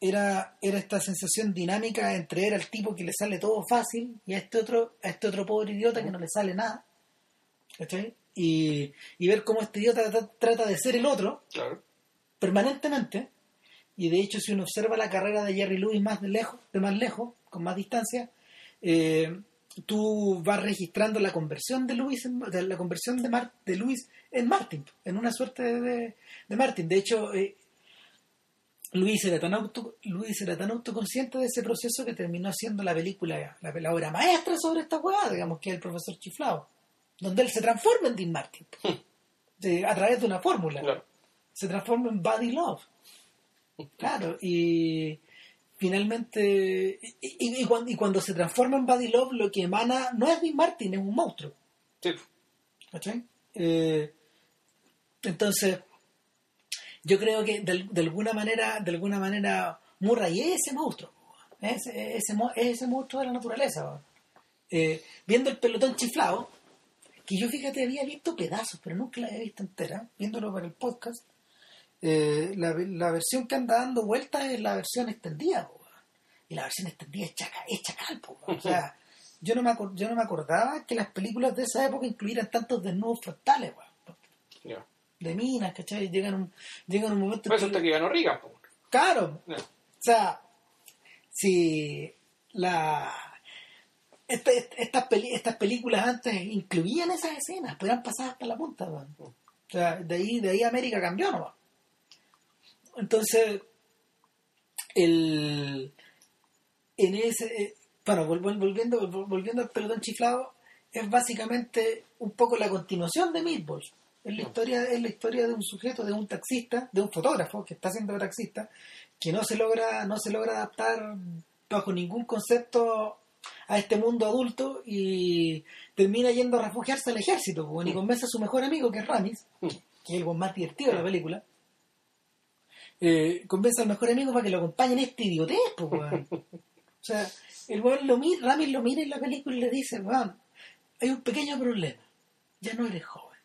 era, era esta sensación dinámica entre era el tipo que le sale todo fácil y a este otro, a este otro pobre idiota que no le sale nada. ¿Cachai? Y, y ver cómo este idiota tra- trata de ser el otro. Permanentemente. Y de hecho si uno observa la carrera de Jerry Lewis más de lejos de más lejos con más distancia eh, tú vas registrando la conversión de Lewis en- de la conversión de, Mar- de Lewis en Martin en una suerte de, de Martin. De hecho eh, Luis era tan auto, Luis era tan autoconsciente de ese proceso que terminó haciendo la película la, la obra maestra sobre esta hueá digamos que es el profesor chiflado donde él se transforma en Dean Martin de- a través de una fórmula. Claro. Se transforma en Body Love. (laughs) Claro, y finalmente, y, y- y cuando, y cuando se transforma en Body Love, lo que emana no es Dean Martin, es un monstruo. Sí. Eh, entonces, yo creo que de, de alguna manera, de alguna manera, Murray es ese monstruo, es ese, ese ese monstruo de la naturaleza. Eh, viendo el pelotón chiflado, que yo fíjate había visto pedazos, pero nunca la había visto entera, viéndolo para el podcast. Eh, la, la versión que anda dando vueltas es la versión extendida, po, y la versión extendida es, chaca, es chacal, po, o sea, (laughs) yo no, me yo no me acordaba que las películas de esa época incluyeran tantos desnudos frontales, de minas, ¿cachai? Llegan un, llegan un momento Por eso que- Reagan. Claro, o sea, si la esta- esta- estas, peli- estas películas antes incluían esas escenas, pues eran pasadas hasta la punta. weón. O sea, de ahí, de ahí América cambió nomás. Entonces, el en ese eh, bueno, vol- vol- volviendo, vol- volviendo al pelotón chiflado, es básicamente un poco la continuación de Meatballs. Es la historia, es la historia de un sujeto, de un taxista, de un fotógrafo que está siendo taxista, que no se logra, no se logra adaptar bajo ningún concepto a este mundo adulto y termina yendo a refugiarse al ejército, pues, y convence a su mejor amigo que es Ramis, que es el más divertido de la película. Eh, convence al mejor amigo para que lo acompañe en este idiotez, weón. O sea, el weón lo mira, Ramis lo mira en la película y le dice, weón, hay un pequeño problema, ya no eres joven.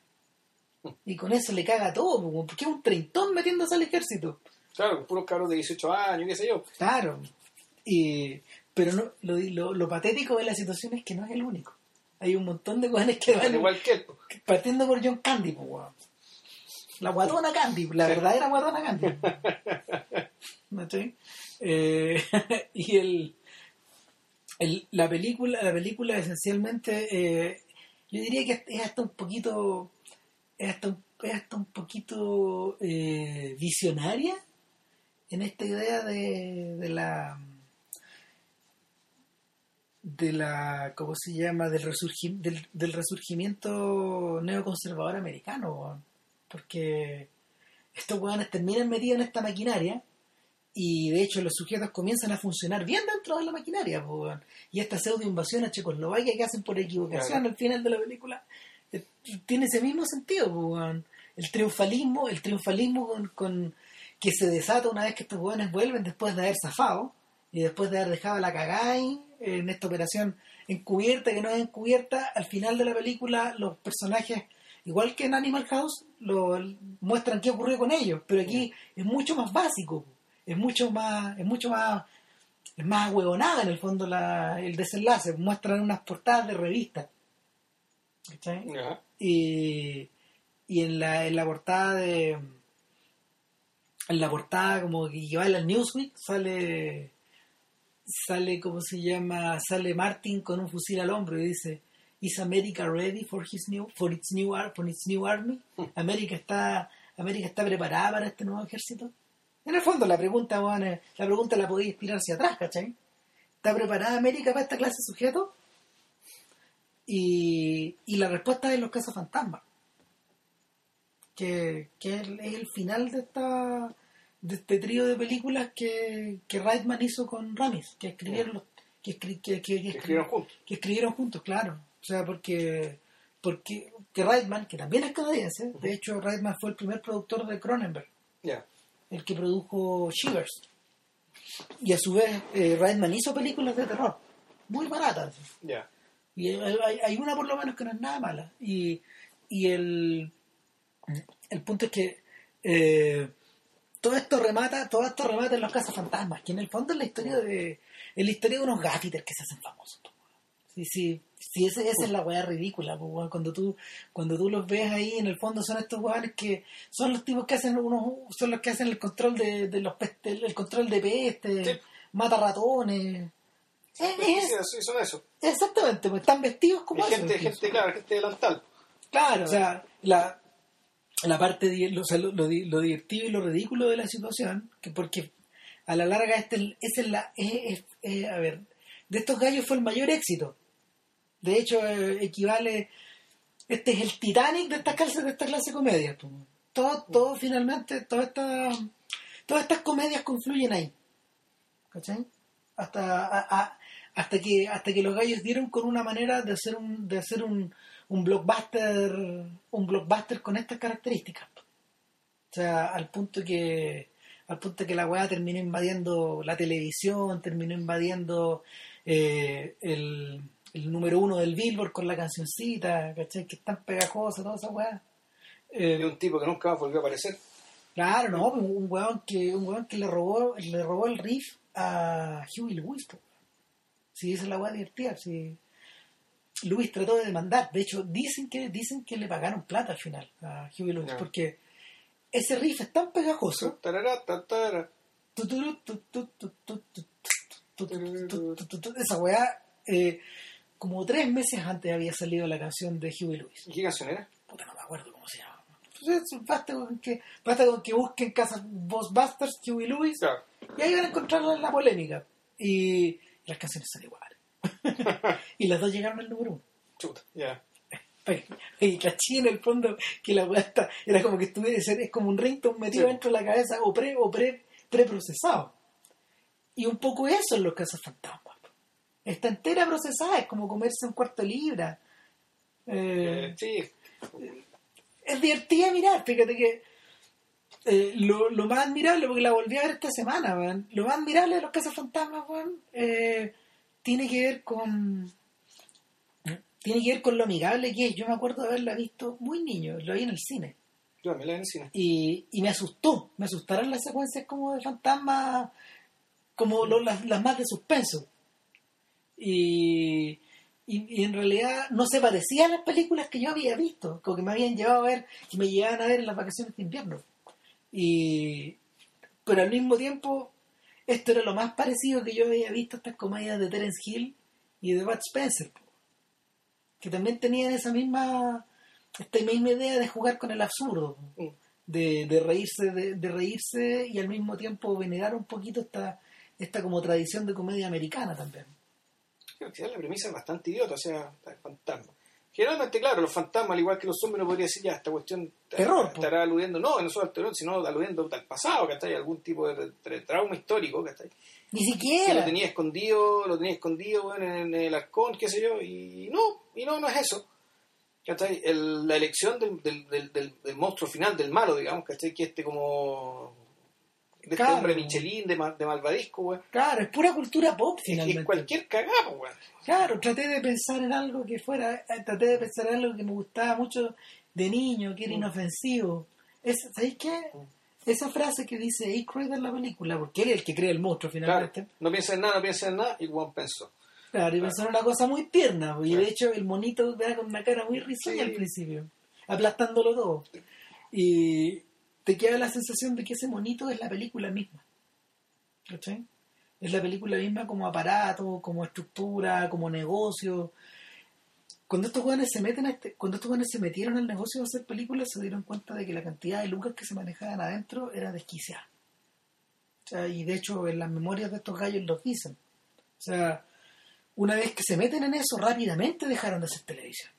Y con eso le caga todo, weón, porque es un treintón metiéndose al ejército. Claro, puros cabros de 18 años, qué sé yo. Claro. Y, pero no, lo, lo, lo patético de la situación es que no es el único. Hay un montón de weones que van Igual que él, po. partiendo por John Candy, pues, weón. La guatona Candy, la verdadera guatona Candy. ¿Cachai? (laughs) Eh, (laughs) y el, el- la película, la película esencialmente, eh, yo diría que es hasta un poquito, es hasta un, es hasta un poquito eh, visionaria en esta idea de, de la de la ¿cómo se llama? del, resurgi- del, del resurgimiento neoconservador americano. Porque estos hueones terminan metidos en esta maquinaria y de hecho los sujetos comienzan a funcionar bien dentro de la maquinaria weón. y esta pseudo invasión a Checoslovaquia que hacen por equivocación Claro. al final de la película eh, tiene ese mismo sentido weón. el triunfalismo el triunfalismo con, con- que se desata una vez que estos hueones vuelven después de haber zafado y después de haber dejado la cagada en esta operación encubierta que no es encubierta al final de la película los personajes igual que en Animal House lo muestran qué ocurrió con ellos pero aquí es mucho más básico es mucho más es mucho más es más huevonada en el fondo la, el desenlace. Muestran unas portadas de revistas ¿cachai? Y, y en la en la portada de en la portada como que equivale al Newsweek sale sale como se llama sale Martin con un fusil al hombro y dice is America ready for his new for its new for its new army América está América está preparada para este nuevo ejército en el fondo la pregunta bueno, es- la pregunta la podéis tirar hacia atrás ¿cachai? ¿está preparada América para esta clase de sujetos? y, y la respuesta es los casos fantasmas que, que es el, final de esta de este trío de películas que, que Reitman hizo con Ramis que escribieron los, que, escri- que, que- que Que escri- escribieron juntos. que escribieron juntos, claro. O sea, porque porque que Reitman, que también es canadiense, de hecho Reitman fue el primer productor de Cronenberg, el que produjo Shivers. Y a su vez, eh, Reitman hizo películas de terror, muy baratas. Y hay, una por lo menos que no es nada mala. Y, y el, el punto es que eh, todo esto remata, todo esto remata en los casos fantasmas, que en el fondo es la historia de, es la historia de unos gaffiters que se hacen famosos. Sí, sí, sí, ese- esa es la weá ridícula, cuando tú, cuando tú los ves ahí, en el fondo son estos weones que son los tipos que hacen unos, son los que hacen el control de, de los peste, el control de peste, Sí. mata ratones. Es- Sí, es- sí, son eso. Exactamente, pues están vestidos como eso, gente, gente, claro, gente delantal. Claro, o sea, la, la parte, lo, o sea, lo, lo di- lo divertido y lo ridículo de la situación, que porque a la larga este, esa es la, es- es- es- a ver, de estos gallos fue el mayor éxito. De hecho, eh, equivale, este es el Titanic de esta clase, de esta clase de comedias. Todo, todo finalmente, todas estas, todas estas comedias confluyen ahí. ¿Cachai? Hasta, hasta que, hasta que los gallos dieron con una manera de hacer un, de hacer un, un blockbuster, un blockbuster con estas características. O sea, al punto que, al punto que la weá terminó invadiendo la televisión, terminó invadiendo eh, el, el número uno del Billboard con la cancioncita, ¿cachai? Que es tan pegajosa, toda esa weá. Eh, un tipo que nunca volvió a aparecer. Claro, no, un weón que, un weón que le robó, le robó el riff a Huey Lewis. Si sí, esa es la weá divertida, sí. Lewis trató de demandar, de hecho dicen que, dicen que le pagaron plata al final a Huey Lewis, porque ese riff es tan pegajoso. Esa weá eh, como tres meses antes había salido la canción de Huey Lewis. ¿Y qué canción era? Puta, no me acuerdo cómo se llama. Pues eso, Basta con que, basta con que busquen Casas Ghostbusters, Huey Lewis, Claro. y ahí van a encontrar la, la polémica. Y las canciones son iguales. (laughs) y las dos llegaron al número uno. Chuta, ya. (laughs) Y caché en el fondo que la weá está, era como que estuviera, es como un ringtone metido Sí. dentro de la cabeza o pre o pre preprocesado. Y un poco eso en los casos fantasmas. Está entera procesada, es como comerse un cuarto de libra. Eh, Eh, sí, es divertida mirar, fíjate que eh, lo, lo más admirable, porque la volví a ver esta semana, weón, lo más admirable de los casos fantasmas, weón, eh, tiene que ver con tiene que ver con lo amigable que es. Yo me acuerdo de haberla visto muy niño, lo vi en el cine. yo me la vi en el cine. Y, y me asustó, me asustaron las secuencias como de fantasmas, como lo- las, las más de suspenso. Y, y, y en realidad no se parecía a las películas que yo había visto, como que me habían llevado a ver, que me llevaban a ver en las vacaciones de invierno. Y, pero al mismo tiempo, esto era lo más parecido que yo había visto a estas comedias de Terence Hill y de Bud Spencer, que también tenían esa misma esta misma idea de jugar con el absurdo, de, de reírse, de, de reírse y al mismo tiempo venerar un poquito esta, esta como tradición de comedia americana también. Que la premisa es bastante idiota, o sea, el fantasma. Generalmente, claro, los fantasmas, al igual que los zombies, uno podría decir ya, esta cuestión Terror, estará aludiendo, no, no solo al terror, sino aludiendo al pasado, ¿cachai? Algún tipo de, de trauma histórico, ¿cachai? Ni Que lo siquiera. tenía escondido, lo tenía escondido bueno, en, el arcón, qué sé yo, y no, y no, no es eso. ¿Cachai? El- la elección del, del, del, del- del monstruo final, del malo, digamos, ¿cachai? Que este como... De este Claro. hombre Michelin de, de malvadisco, weón. Claro, es pura cultura pop finalmente. es cualquier cagado, weón. Claro, traté de pensar en algo que fuera, eh, traté de pensar en algo que me gustaba mucho de niño, que era Mm. inofensivo. Es, ¿Sabéis qué? Esa frase que dice Aykroyd en la película, porque él es el que crea el monstruo Claro, finalmente. no piensa en nada, no piensa en nada, y Juan pensó. Claro, y pensó en una cosa muy tierna, y Claro. de hecho el monito da con una cara muy risueña Sí. al principio, aplastándolo todo. Y te queda la sensación de que ese monito es la película misma. ¿Cachai? Es la película misma como aparato, como estructura, como negocio. Cuando estos jóvenes se meten a este, cuando estos jóvenes se metieron al negocio de hacer películas, se dieron cuenta de que la cantidad de lucas que se manejaban adentro era desquiciada. O sea, y de hecho en las memorias de estos gallos los dicen. O sea, una vez que se meten en eso, rápidamente dejaron de hacer televisión.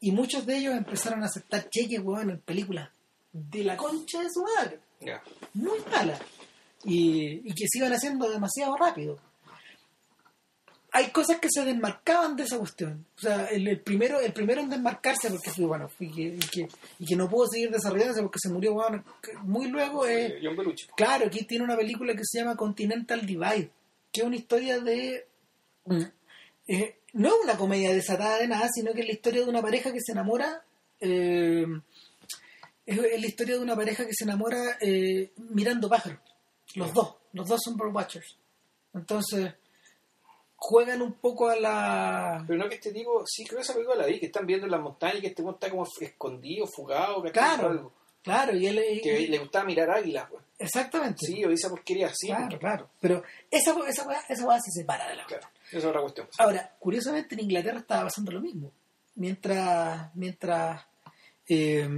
Y muchos de ellos empezaron a aceptar cheques, weón, en películas de la concha de su madre Ya. muy mala y, y que se iban haciendo demasiado rápido. Hay cosas que se desmarcaban de esa cuestión. O sea, el, el primero el primero en desmarcarse, porque fui, bueno, que, y, que, y que no pudo seguir desarrollándose porque se murió bueno, muy luego. es John Belushi. Claro, aquí tiene una película que se llama Continental Divide, que es una historia de... eh, no es una comedia desatada de nada, sino que es la historia de una pareja que se enamora... eh, es, es la historia de una pareja que se enamora eh, mirando pájaros. Los dos, los dos son birdwatchers. Entonces, juegan un poco a la... Pero no que este tipo, sí, creo que esa película la vi, que están viendo en las montañas y que este está como escondido, fugado, que Claro, claro, y él... y- Que le gustaba mirar águilas, weón. exactamente. Sí, o esa porquería, sí. claro, claro. Pero esa, esa, weá- esa weá se separa de la Claro, esa es otra cuestión. Ahora, curiosamente en Inglaterra estaba pasando lo mismo. Mientras, mientras, eh,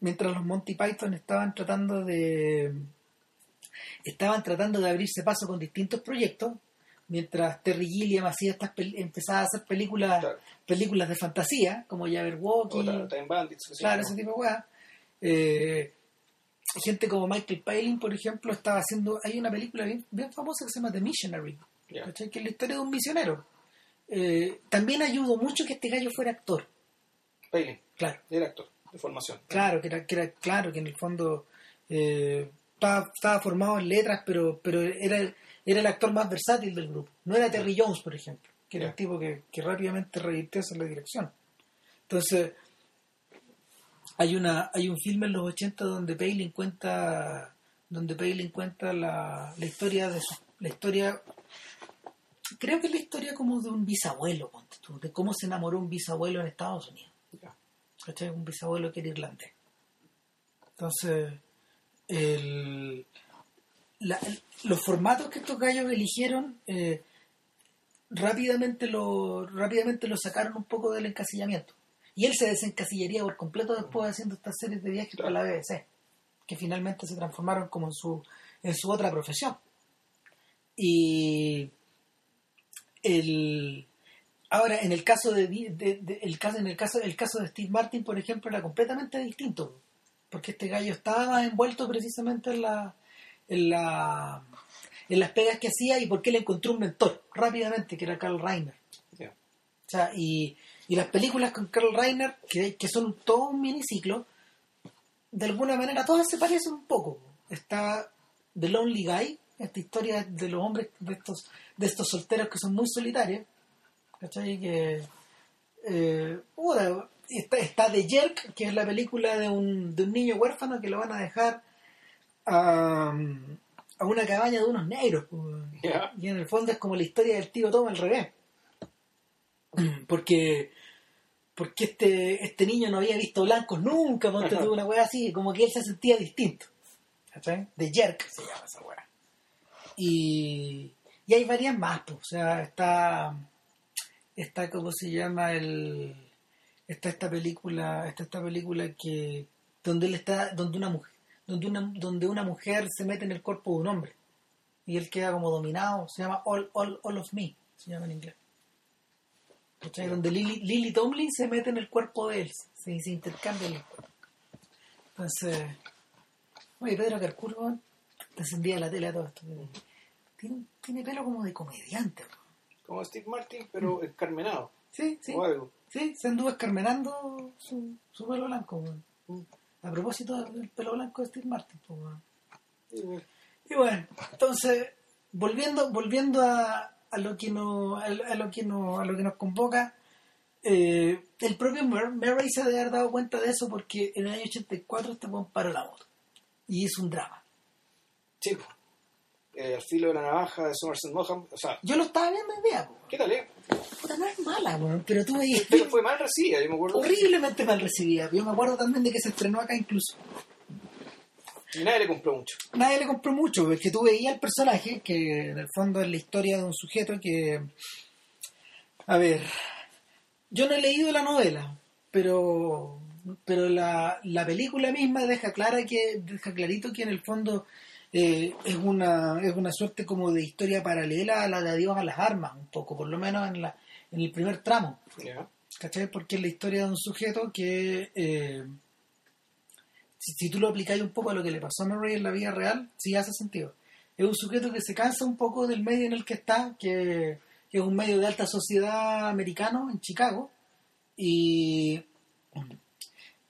mientras los Monty Python estaban tratando de, estaban tratando de abrirse paso con distintos proyectos, mientras Terry Gilliam hacía estas empezaba a hacer películas, Claro. películas de fantasía, como Jabberwocky, Time Bandits. claro, ese tipo de weas. Eh, gente como Michael Palin, por ejemplo, estaba haciendo, hay una película bien, bien famosa que se llama The Missionary, que es la historia de un misionero. Eh, también ayudó mucho que este gallo fuera actor. Palin, Claro, era actor de formación. claro, que era, que era claro que en el fondo eh, estaba, estaba formado en letras, pero, pero era, el- era el actor más versátil del grupo. No era Terry Jones, por ejemplo, que era el tipo que, que rápidamente revirtió hacia la dirección. Entonces, hay una hay un filme en los 80 donde Palin cuenta donde Palin cuenta la, la historia de su, la historia creo que es la historia como de un bisabuelo de cómo se enamoró un bisabuelo en Estados Unidos. ¿Cachai? un bisabuelo que era irlandés. Entonces el, la- el- los formatos que estos gallos eligieron eh, rápidamente lo rápidamente lo sacaron un poco del encasillamiento. Y él se desencasillaría por completo después haciendo estas series de viajes para la BBC que finalmente se transformaron como en su en su otra profesión. Y el ahora en el caso de, de- de- el caso en el caso el caso de Steve Martin por ejemplo era completamente distinto porque este gallo estaba envuelto precisamente en la en la en las pegas que hacía y porque él encontró un mentor rápidamente que era Carl Reiner o sea, y, y las películas con Carl Reiner, que, que son todo un miniciclo, de alguna manera todas se parecen un poco. Está The Lonely Guy, esta historia de los hombres, de estos, de estos solteros que son muy solitarios. ¿Cachai? Que, eh, puta, está, está The Jerk, que es la película de un, de un niño huérfano que lo van a dejar a, a una cabaña de unos negros. Y en el fondo es como la historia del tío Tom al revés. (clears throat) Porque porque este, este niño no había visto blancos nunca, ponte tú una weá así, como que él se sentía distinto. ¿Cachai? De Jerk se llama esa weá. Y, y hay varias más, pues, o sea, está, está como se llama el, está esta película, está esta película que donde él está, donde una mujer, donde una, donde una mujer se mete en el cuerpo de un hombre y él queda como dominado, se llama All, All, All of Me, se llama en inglés. ¿Cachai? Donde Lily, Lily Tomlin se mete en el cuerpo de él, se, se intercambia el cuerpo. Entonces, oye, Pedro Carcuro te encendía la tele a todo esto. Tiene, tiene pelo como de comediante. bro. Como Steve Martin, pero encarmenado. Sí, sí. O algo. Sí, se anduvo escarmenando su, su pelo blanco. weón. A propósito del pelo blanco de Steve Martin. pues. Sí. Y bueno, entonces, volviendo, volviendo a, a lo que nos, a, a lo que nos, a lo que nos convoca, eh, el propio Mur- Murray se debe haber dado cuenta de eso porque en el año 84 este weón paró la moto. Y hizo un drama. Sí, pues. Eh, al filo de la navaja de Somerset Maugham. O sea, Yo lo estaba viendo el día. ¿qué tal, eh? Puta, no es mala, weón, pero tú veías Pero fue mal recibida, yo me acuerdo. horriblemente mal recibida. Yo me acuerdo también de que se estrenó acá incluso. Y nadie le compró mucho. nadie le compró mucho, porque tú veías al personaje, que en el fondo es la historia de un sujeto que... A ver, yo no he leído la novela, pero pero la, la película misma deja clara que deja clarito que en el fondo eh, es una es una suerte como de historia paralela a la de Adiós a las armas, un poco, por lo menos en la en el primer tramo. Porque es la historia de un sujeto que, eh, si, si tú lo aplicáis un poco a lo que le pasó a Murray en la vida real, sí hace sentido. Es un sujeto que se cansa un poco del medio en el que está, que, que es un medio de alta sociedad americano en Chicago, y,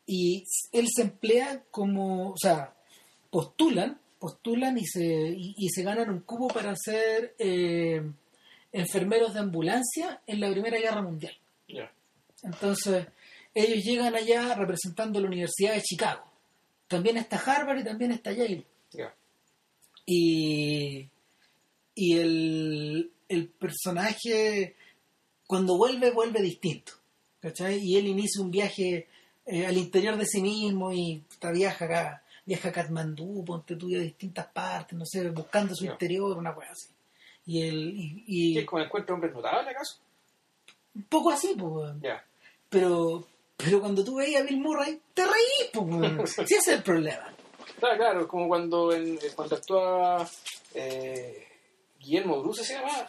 y él se emplea como, o sea, postulan, postulan y se, y, y se ganan un cubo para ser eh, enfermeros de ambulancia en la Primera Guerra Mundial. Entonces, ellos llegan allá representando la Universidad de Chicago. También está Harvard y también está Yale. Ya. Y, y el, el personaje, cuando vuelve, vuelve distinto. ¿cachai? Y él inicia un viaje eh, al interior de sí mismo y viaja acá, viaja a Katmandú, ponte tú a distintas partes, no sé, buscando su interior, una cosa así. Y, el, y, y ¿Qué es como el encuentro de hombres notables, acaso? un poco así, pues. Ya. Pero, pero cuando tú veías a Bill Murray, te reís, pues. (laughs) Sí, ese es el problema. Claro, claro, es como cuando, en, cuando actúa eh, Guillermo Bruce se llama,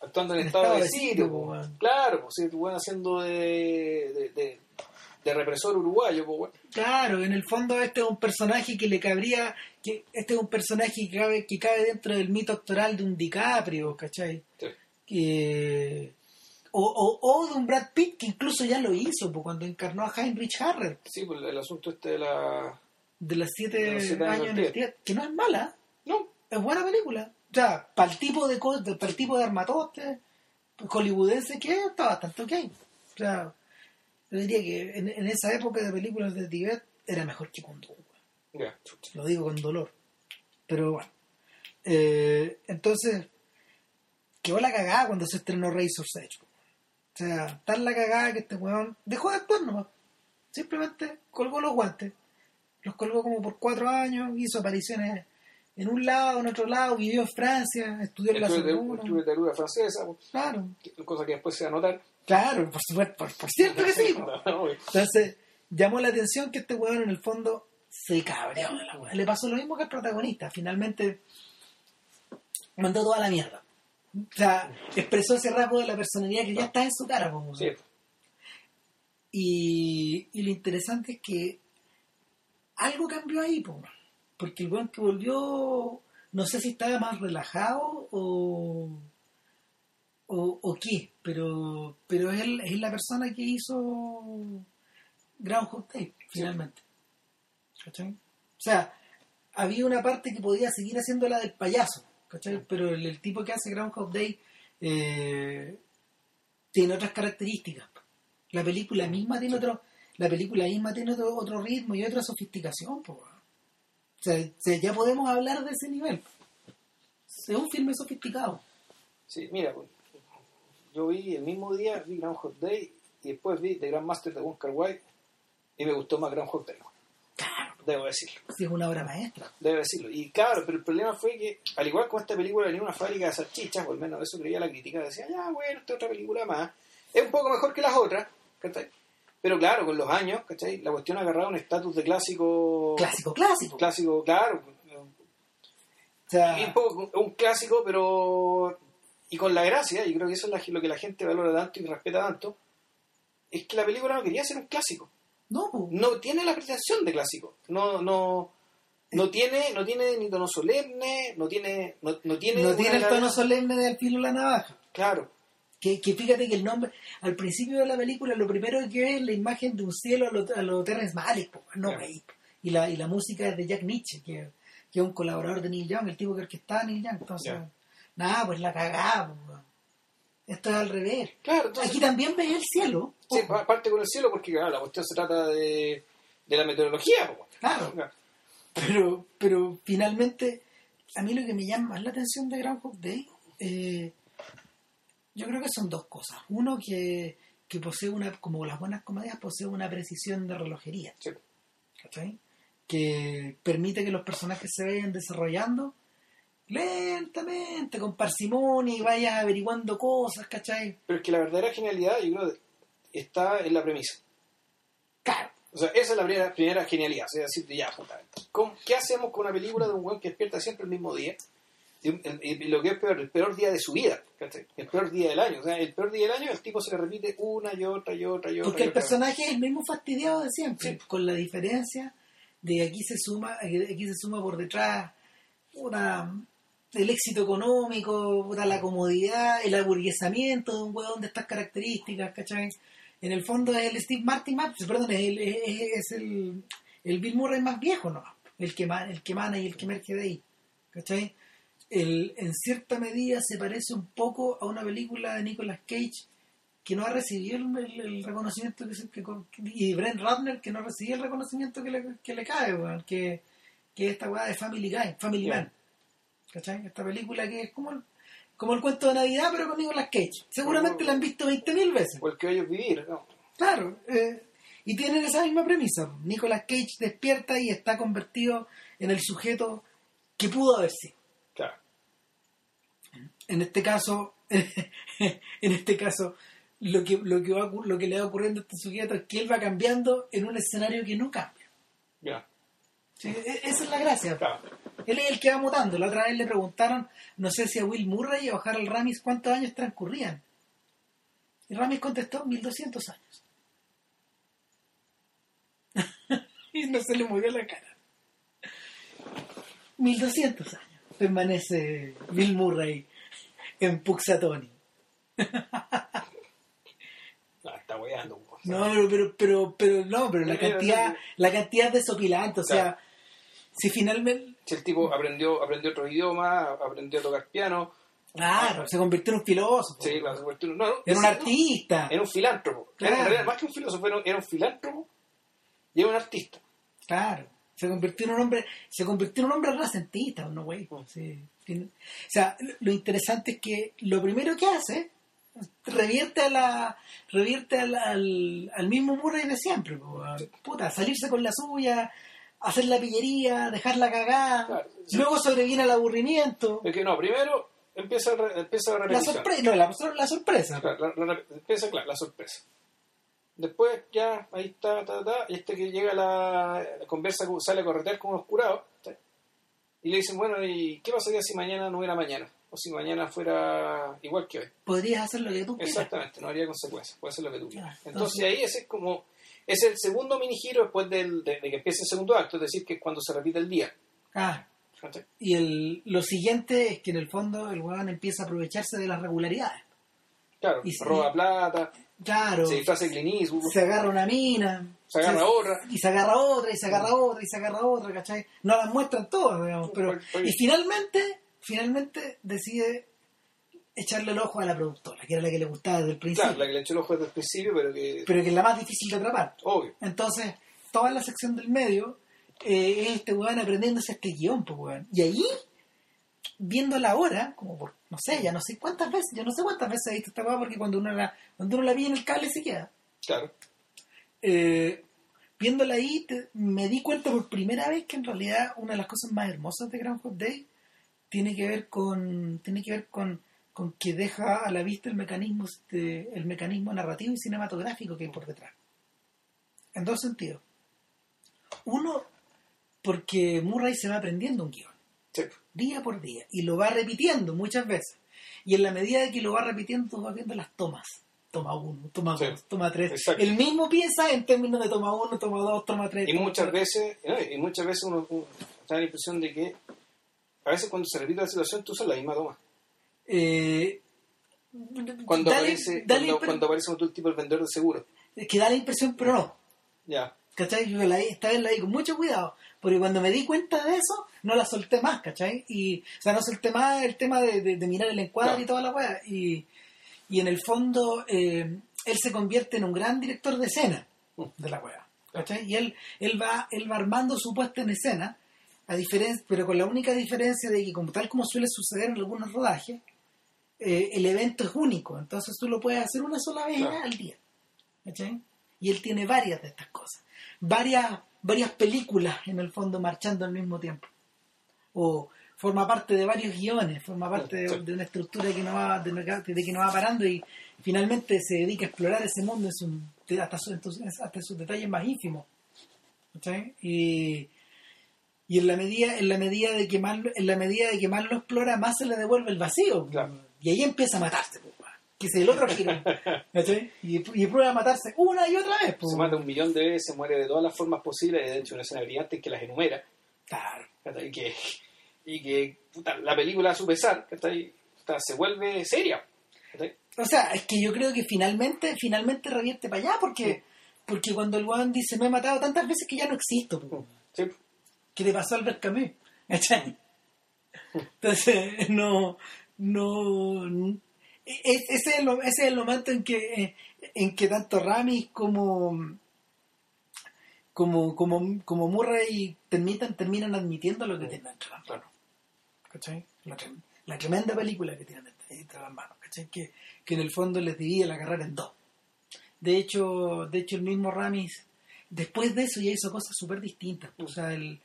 actuando en En estado, estado de de sitio. po. po, weón. Claro, pues sí, bueno, haciendo de, de, de, de represor uruguayo, pues, weón. Claro, en el fondo este es un personaje que le cabría, que este es un personaje que cabe, que cabe dentro del mito actoral de un DiCaprio, ¿cachai? Sí. Que, o, o, o de un Brad Pitt que incluso ya lo hizo, pues, cuando encarnó a Heinrich Harrer, Sí, pues el asunto este de la... de las siete, De los siete años años en del el Tíbet, que no es mala, No, es buena película. O sea, para el tipo de para el tipo de armatoste hollywoodense que es, está bastante ok. O sea, yo diría que en, en esa época de películas de Tibet era mejor que Kundun. chucha. Lo digo con dolor. Pero bueno. Eh, entonces, quedó la cagada cuando se estrenó Razor's Edge. O sea, tan la cagada que este weón dejó de actuar nomás. Simplemente colgó los guantes. Los colgó como por cuatro años, hizo apariciones en un lado, en otro lado, vivió en Francia, estudió en la Estuve de, Sorbona. estuve de literatura francesa, Claro, cosa que después se va a notar. Claro, por supuesto, por, por cierto que sí. No. Entonces, llamó la atención que este weón en el fondo se cabreó la weá. Le pasó lo mismo que al protagonista. Finalmente, mandó toda la mierda. O sea, expresó ese rasgo de la personalidad que ya está en su cara. po, Sí, weón. Y, y lo interesante es que algo cambió ahí, po, weón. porque el weón que volvió, no sé si estaba más relajado o, o, o qué, pero, pero él es la persona que hizo Groundhog Day, finalmente. ¿Cachai? O sea, había una parte que podía seguir haciendo la del payaso, ¿cachai? Pero el, el tipo que hace Groundhog Day eh, tiene otras características. La película misma tiene otro, la película misma tiene otro, otro ritmo y otra sofisticación, po, o sea, ya podemos hablar de ese nivel. Es un filme sofisticado. sí, mira, pues, yo vi el mismo día, vi Groundhog Day y después vi The Grandmaster de Wong Kar Wai y me gustó más Groundhog Day, Claro, debo decirlo. sí, es una obra maestra. Debo decirlo. Y claro, pero el problema fue que, al igual que con esta película venía una fábrica de salchichas, o al menos eso creía la crítica, decía, ya, bueno, esta otra película más. Es un poco mejor que las otras, ¿cachai? Pero claro, con los años, ¿cachai? La cuestión ha agarrado un estatus de clásico. Clásico, clásico. Clásico, claro. O sea, un, poco, un clásico, pero. Y con la gracia, y creo que eso es lo que la gente valora tanto y respeta tanto, es que la película no quería ser un clásico. no, po. No tiene la pretensión de clásico. No, no. No tiene, no tiene ni tono solemne, no tiene, no, no tiene, no tiene el tono solemne de al filo de la navaja. Claro, Que, que fíjate que el nombre, al principio de la película, lo primero que ve es la imagen de un cielo a lo, a lo Terrence Malick, po, no, Claro. y, la, y la música es de Jack Nietzsche, que, que es un colaborador de Neil Young, el tipo que a Neil Young. Entonces. Nada, pues la cagamos. Esto es al revés. claro. Entonces, Aquí también ves el cielo. sí, ojo. aparte con el cielo, porque claro, la cuestión se trata de, de la meteorología. Claro. Pero, pero finalmente, a mí lo que me llama más la atención de Groundhog Day, eh, yo creo que son dos cosas. Uno, que, que posee una, como las buenas comedias, posee una precisión de relojería. Sí. ¿cachai? Que permite que los personajes se vayan desarrollando lentamente, con parsimonia y vayas averiguando cosas, ¿cachai? Pero es que la verdadera genialidad, yo creo, está en la premisa. Claro. O sea, esa es la primera, primera genialidad. O sea, decirte, ya, puta, ¿cómo- ¿qué hacemos con una película de un weón que despierta siempre el mismo día? Y, lo que es peor, el peor día de su vida, ¿cachai? el peor día del año. O sea, el peor día del año, el tipo se le repite una y otra y otra y otra. Porque y el personaje es el mismo fastidiado de siempre, Sí. con la diferencia de aquí se suma, aquí se suma por detrás una, el éxito económico, la comodidad, el aburguesamiento de un hueón de estas características, ¿cachai? En el fondo es el Steve Martin más, perdón, es el, es, es el, el Bill Murray más viejo, ¿no? El que, el que mana y el que emerge de ahí, ¿cachai? El, en cierta medida se parece un poco a una película de Nicolas Cage que no ha recibido el, reconocimiento que, que- y Brent Ratner que no recibió el reconocimiento que le, que le cae weón, que, que es esta weá de Family Guy Family. Man ¿cachai? esta película que es como el, como el cuento de Navidad pero con Nicolas Cage seguramente Como- la han visto 20.000 veces O el que ellos vivir, ¿no? claro eh, y tienen esa misma premisa Nicolas Cage despierta y está convertido en el sujeto que pudo haber sido Claro. en este caso (laughs) en este caso lo que lo que va lo que le va ocurriendo a este sujeto es que él va cambiando en un escenario que no cambia Ya. Sí, e- esa es la gracia Claro. Él es el que va mutando la otra vez le preguntaron no sé si a Will Murray o a Harold Ramis cuántos años transcurrían y Ramis contestó 1200 años (laughs) y no se le movió la cara 1200 años permanece Bill Murray en Puxatoni (laughs) No, está weando. po. No, pero, pero, pero, pero no, pero la cantidad, la cantidad es desopilante, o sea, Claro. Si finalmente, Si el tipo aprendió, aprendió otro idioma, aprendió a tocar piano, claro, se convirtió en un filósofo, sí, cuestión- no, no, era un artista, Era un filántropo. Claro. Era, en realidad, más que un filósofo, era, era un filántropo y era un artista. claro, se convirtió en un hombre, se convirtió en un hombre renacentista, no güey, Mm. sí. O sea, lo- lo interesante es que lo primero que hace revierte a la revierte al, al, al mismo Murray de siempre, po, a- puta, salirse con la suya, hacer la pillería, dejarla cagada, Claro, sí. luego sobreviene al aburrimiento. Es que no, primero empieza, empieza la La repetición. sorpresa, no, la, la sorpresa. Claro, la- la- empieza, claro, la sorpresa. Después ya, ahí está, ta, ta, y este que llega a la, la conversa, con- sale a corretear con unos curados, ¿sí? y le dicen, bueno, ¿y qué pasaría si mañana no hubiera mañana? O si mañana fuera igual que hoy. Podrías hacer lo que tú quieras. Exactamente, no habría consecuencias, puede ser lo que tú quieras. Entonces entonces- ahí ese es como, es el segundo mini giro después del, de, de que empiece el segundo acto, es decir, que es cuando se repite el día. Ah, y el, lo siguiente es que en el fondo el weón empieza a aprovecharse de las regularidades. Claro, Y si- roba plata, Claro, se disfraza de Eastwood, se agarra una mina. se agarra otra. Y se agarra otra, y se agarra otra, y se agarra otra, ¿cachai? No las muestran todas, digamos. Pero, y finalmente, finalmente decide echarle el ojo a la productora, que era la que le gustaba desde el principio. Claro, la que le echó el ojo desde el principio, pero que, Pero que es la más difícil de atrapar. obvio. Entonces, toda la sección del medio eh, es este weón aprendiéndose este guion, pues weón. Y ahí, viéndola ahora, como por, no sé, ya no sé cuántas veces, yo no sé cuántas veces he visto esta weá, porque cuando uno la, cuando uno la vi en el cable se queda. Claro. Eh, viéndola ahí, te- me di cuenta por primera vez que en realidad una de las cosas más hermosas de Groundhog Day tiene que ver con, tiene que ver con, con que deja a la vista el mecanismo, este, el mecanismo narrativo y cinematográfico que hay por detrás. En dos sentidos. Uno, porque Murray se va aprendiendo un guion, Sí. día por día, y lo va repitiendo muchas veces. Y en la medida de que lo va repitiendo, tú vas viendo las tomas. Toma uno, toma Sí. dos, toma tres. Exacto. El mismo piensa en términos de toma uno, toma dos, toma tres. Y toma muchas veces, ¿no? y muchas veces uno, uno da la impresión de que a veces cuando se repite la situación tú usas la misma toma. Eh, Cuando da la- aparece, da la cuando, cuando aparece otro tipo el vendedor de seguro. es que da la impresión, pero no. Ya. ¿Cachai? Yo la, esta vez la di con mucho cuidado, porque cuando me di cuenta de eso, no la solté más, ¿cachai? Y, o sea, no solté más el tema de, de- de mirar el encuadre Claro. y toda la weá. Y, y en el fondo, eh, él se convierte en un gran director de escena de la weá, ¿cachai? Y él, él, va, él va armando su puesta en escena, a diferencia, pero con la única diferencia de que, como tal como suele suceder en algunos rodajes, eh, el evento es único, entonces tú lo puedes hacer una sola vez Claro. al día. ¿cachai? Y él tiene varias de estas cosas. Varias, varias películas en el fondo marchando al mismo tiempo. O forma parte de varios guiones, forma parte de, una estructura que no va, de, que no va parando y finalmente se dedica a explorar ese mundo en su- hasta, su- hasta sus detalles más ínfimos. ¿cachai? Y, y en la medida, en la medida de que más lo- en la medida de que más lo explora, más se le devuelve el vacío. Claro. Y ahí empieza a matarse, pues, que es el otro giro. Y, y prueba a matarse una y otra vez. pues, Se mata un millón de veces, muere de todas las formas posibles, y de hecho una escena brillante que las enumera. Claro. Y que, y que puta, la película a su pesar ¿cachai? Puta, se vuelve seria. O sea, es que yo creo que finalmente, finalmente revierte para allá porque, Sí. porque cuando el weón dice me he matado tantas veces que ya no existo, pues, que le pasó a Albert Camus. Entonces, (laughs) no, no, e- e- ese es el, ese es el momento en que, en que tanto Ramis como, como, como, como Murray terminan, terminan admitiendo lo que tienen entre las manos. ¿Cachai? La, trem- la tremenda película que tienen entre, las manos, ¿cachai? Que, que en el fondo les divide la carrera en dos. De hecho, de hecho el mismo Ramis, después de eso ya hizo cosas súper distintas. O sea, el,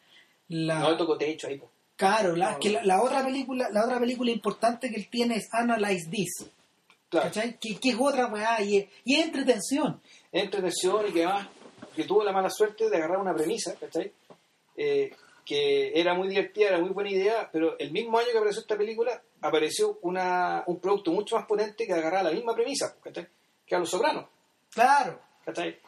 la, No tocó techo ahí. po. Claro, que la, la otra película, la otra película importante que él tiene es Analyze This, Claro. ¿cachai? Que, que es otra weá y es, y es entretención. entretención y que además que tuvo la mala suerte de agarrar una premisa, ¿cachai? Eh, que era muy divertida, era muy buena idea, pero el mismo año que apareció esta película apareció una, un producto mucho más potente que agarraba la misma premisa, ¿cachai? Que a Los Sopranos, Claro. ¿cachai?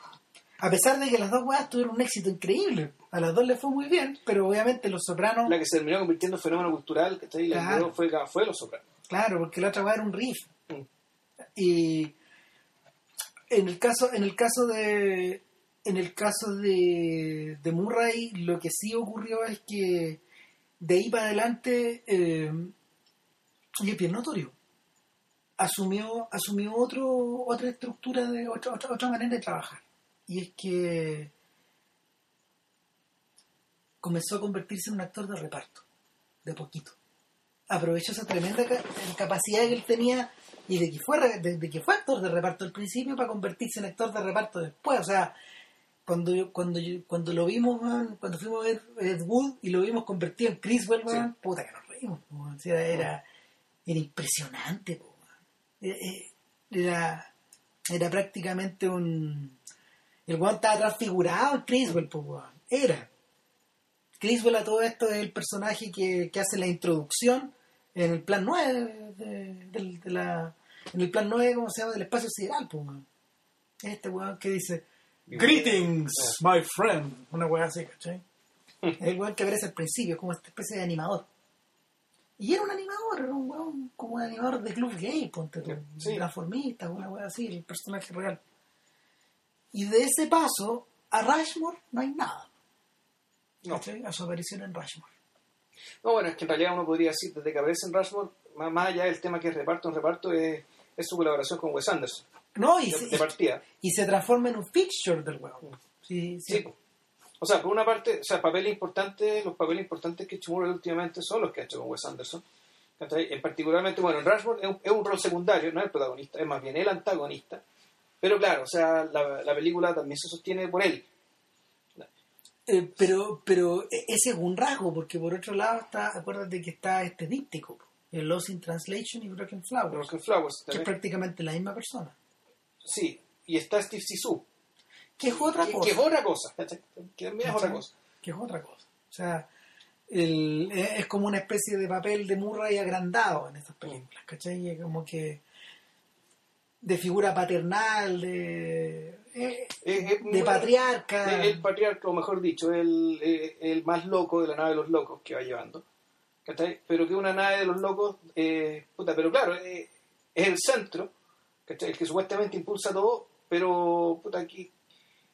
A pesar de que las dos weas tuvieron un éxito increíble. A las dos les fue muy bien, pero obviamente Los Sopranos, La que se terminó convirtiendo en fenómeno cultural, ¿cachai? Y la Claro. que fue, fue Los Sopranos. claro, porque la otra wea era un riff. Mm. Y en el caso, en el caso de en el caso de, de Murray, lo que sí ocurrió es que de ahí para adelante eh, y es bien notorio. Asumió, asumió otro, otra estructura de otra, otra, otra manera de trabajar. Y es que comenzó a convertirse en un actor de reparto, de poquito. Aprovechó esa tremenda ca- capacidad que él tenía y de que fue de, de que fue actor de reparto al principio para convertirse en actor de reparto después. O sea, cuando yo- cuando yo- cuando lo vimos, cuando fuimos a ver Ed Wood y lo vimos convertido en Criswell, weón, puta que nos reímos. O sea, era, era impresionante. Eh, eh, Era, era prácticamente un... El weón estaba transfigurado en Criswell, po, weón. Era. Criswell a todo esto es el personaje que, que hace la introducción en el plan 9 de, de- de la en el plan 9 ¿cómo se llama? del espacio sideral pues weón. este weón que dice greetings my friend una weá así ¿cachai? es (laughs) el weón que aparece al principio como esta especie de animador y era un animador era un weón como un animador de club gay ponte tú, Sí. transformista una weá así el personaje real y de ese paso a Rushmore no hay nada No. a su aparición en Rushmore No, bueno, es que en realidad uno podría decir, desde que aparece en Rushmore, más, allá del tema que es reparto en reparto, es, es su colaboración con Wes Anderson, no y, de, se- de partida. y se transforma en un fixture del weón sí, sí. Sí. po. O sea, por una parte, o sea, papeles importantes, los papeles importantes que Murray últimamente son los que ha hecho con Wes Anderson. En particularmente, bueno, en Rushmore es un, es un rol secundario, no es el protagonista, es más bien el antagonista. Pero claro, o sea, la, la película también se sostiene por él. Eh, pero, pero e- ese es un rasgo, porque por otro lado está, acuérdate que está este díptico, el Lost in Translation y Broken Flowers, Broken Flowers que es prácticamente la misma persona. Sí, y está Steve Sisu. que es otra que, cosa. que es otra cosa. Que también es otra cosa. que es otra cosa. O sea, el- es es como una especie de papel de Murray agrandado en esas películas, ¿cachai? Como que de figura paternal, de, eh, es- de patriarca. el, patriarca, o mejor dicho, el, el, el más loco de la nave de los locos que va llevando. ¿cachai? Pero que una nave de los locos, eh, puta, pero claro, eh, es el centro, ¿cachai? el que supuestamente impulsa todo, pero puta, aquí,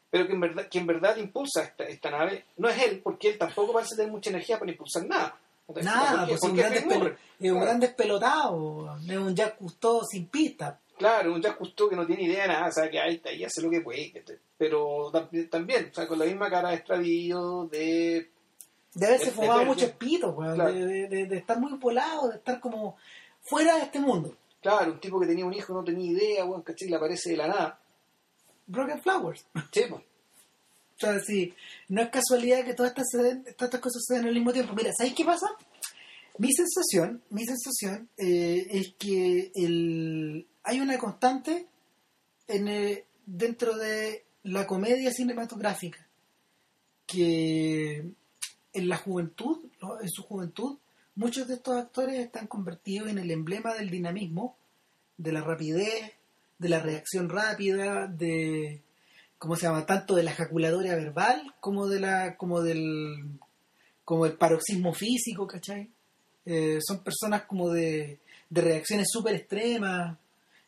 pero que en verdad, que en verdad impulsa esta, esta nave no es él, porque él tampoco parece tener mucha energía para impulsar nada. Nada, Porque- pues es un porque gran, es un gran despelotado, es un Jack Cousteau sin pista. Claro, un Jacques Cousteau que no tiene idea de nada, o sea, que ahí está y hace lo que puede, pero tam- también, o sea, con la misma cara de extravío, de... De haberse fumado verde. muchos pitos, weón, Claro. de, de- de- de estar muy volado, de estar como fuera de este mundo. Claro, un tipo que tenía un hijo, no tenía idea, bueno, ¿cachai? Le aparece de la nada. Broken Flowers. Sí, pues. O sea, sí, no es casualidad que todas estas, todas estas cosas se den al mismo tiempo. Mira, ¿sabes qué pasa? Mi sensación, mi sensación eh, es que el, hay una constante en, eh, dentro de la comedia cinematográfica que en la juventud, en su juventud, muchos de estos actores están convertidos en el emblema del dinamismo, de la rapidez, de la reacción rápida, de ¿cómo se llama? tanto de la ejaculatoria verbal como de la, como del como el paroxismo físico, ¿cachai? Eh, son personas como de, de reacciones súper extremas.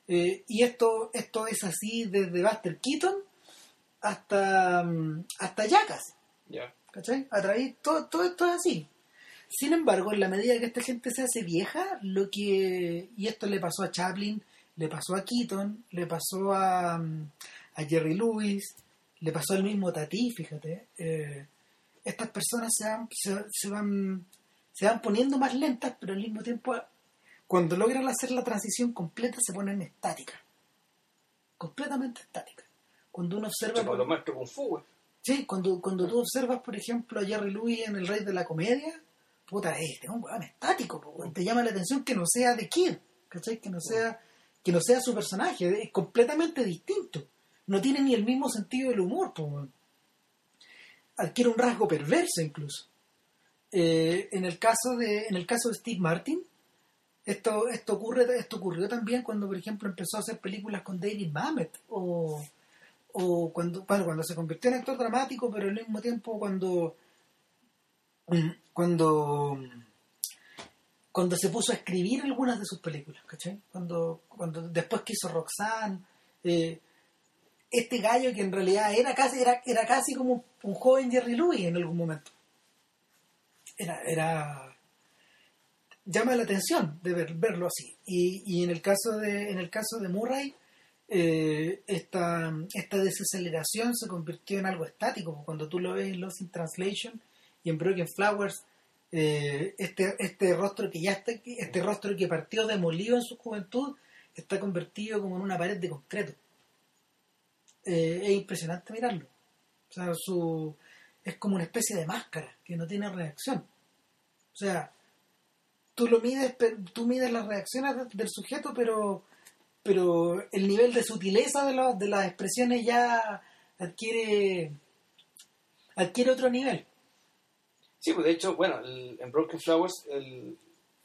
Eh, y esto, esto es así desde Buster Keaton hasta, mm, hasta Jackass. Ya. ¿Cachai? A través, todo, todo esto es así. Sin embargo, en la medida que esta gente se hace vieja, lo que. Y esto le pasó a Chaplin, le pasó a Keaton, le pasó a, mm, a Jerry Lewis, le pasó al mismo Tati, fíjate. eh, estas personas se van, se, se van, se van poniendo más lentas, pero al mismo tiempo, cuando logran hacer la transición completa, se ponen estáticas. Completamente estáticas. Cuando uno observa. Como los maestros Kung Fu. Sí, cuando, cuando tú observas, por ejemplo, a Jerry Lewis en El Rey de la Comedia, puta, este es un weón estático, po, te llama la atención que no sea de Kid, ¿cachai? Que no sea, que no sea su personaje, es completamente distinto. No tiene ni el mismo sentido del humor, po. Adquiere un rasgo perverso incluso. Eh, en el caso de, en el caso de Steve Martin, esto, esto ocurre, esto ocurrió también cuando, por ejemplo, empezó a hacer películas con David Mamet o o cuando bueno, cuando se convirtió en actor dramático pero al mismo tiempo cuando cuando cuando se puso a escribir algunas de sus películas ¿cachai? cuando cuando después que hizo Roxanne eh, este gallo que en realidad era casi era, era casi como un joven Jerry Lewis en algún momento era era llama la atención de ver- verlo así y, y en el caso de en el caso de Murray eh, esta, esta desaceleración se convirtió en algo estático. Cuando tú lo ves en Lost in Translation y en Broken Flowers, eh, este, este rostro que ya está, este rostro que partió demolido en su juventud, está convertido como en una pared de concreto. Eh, es impresionante mirarlo. O sea, su, es como una especie de máscara que no tiene reacción. O sea, tú lo mides, tú mides las reacciones de- del sujeto, pero pero el nivel de sutileza de, los- de las expresiones ya adquiere adquiere otro nivel. Sí, pues de hecho, bueno, el- en Broken Flowers el-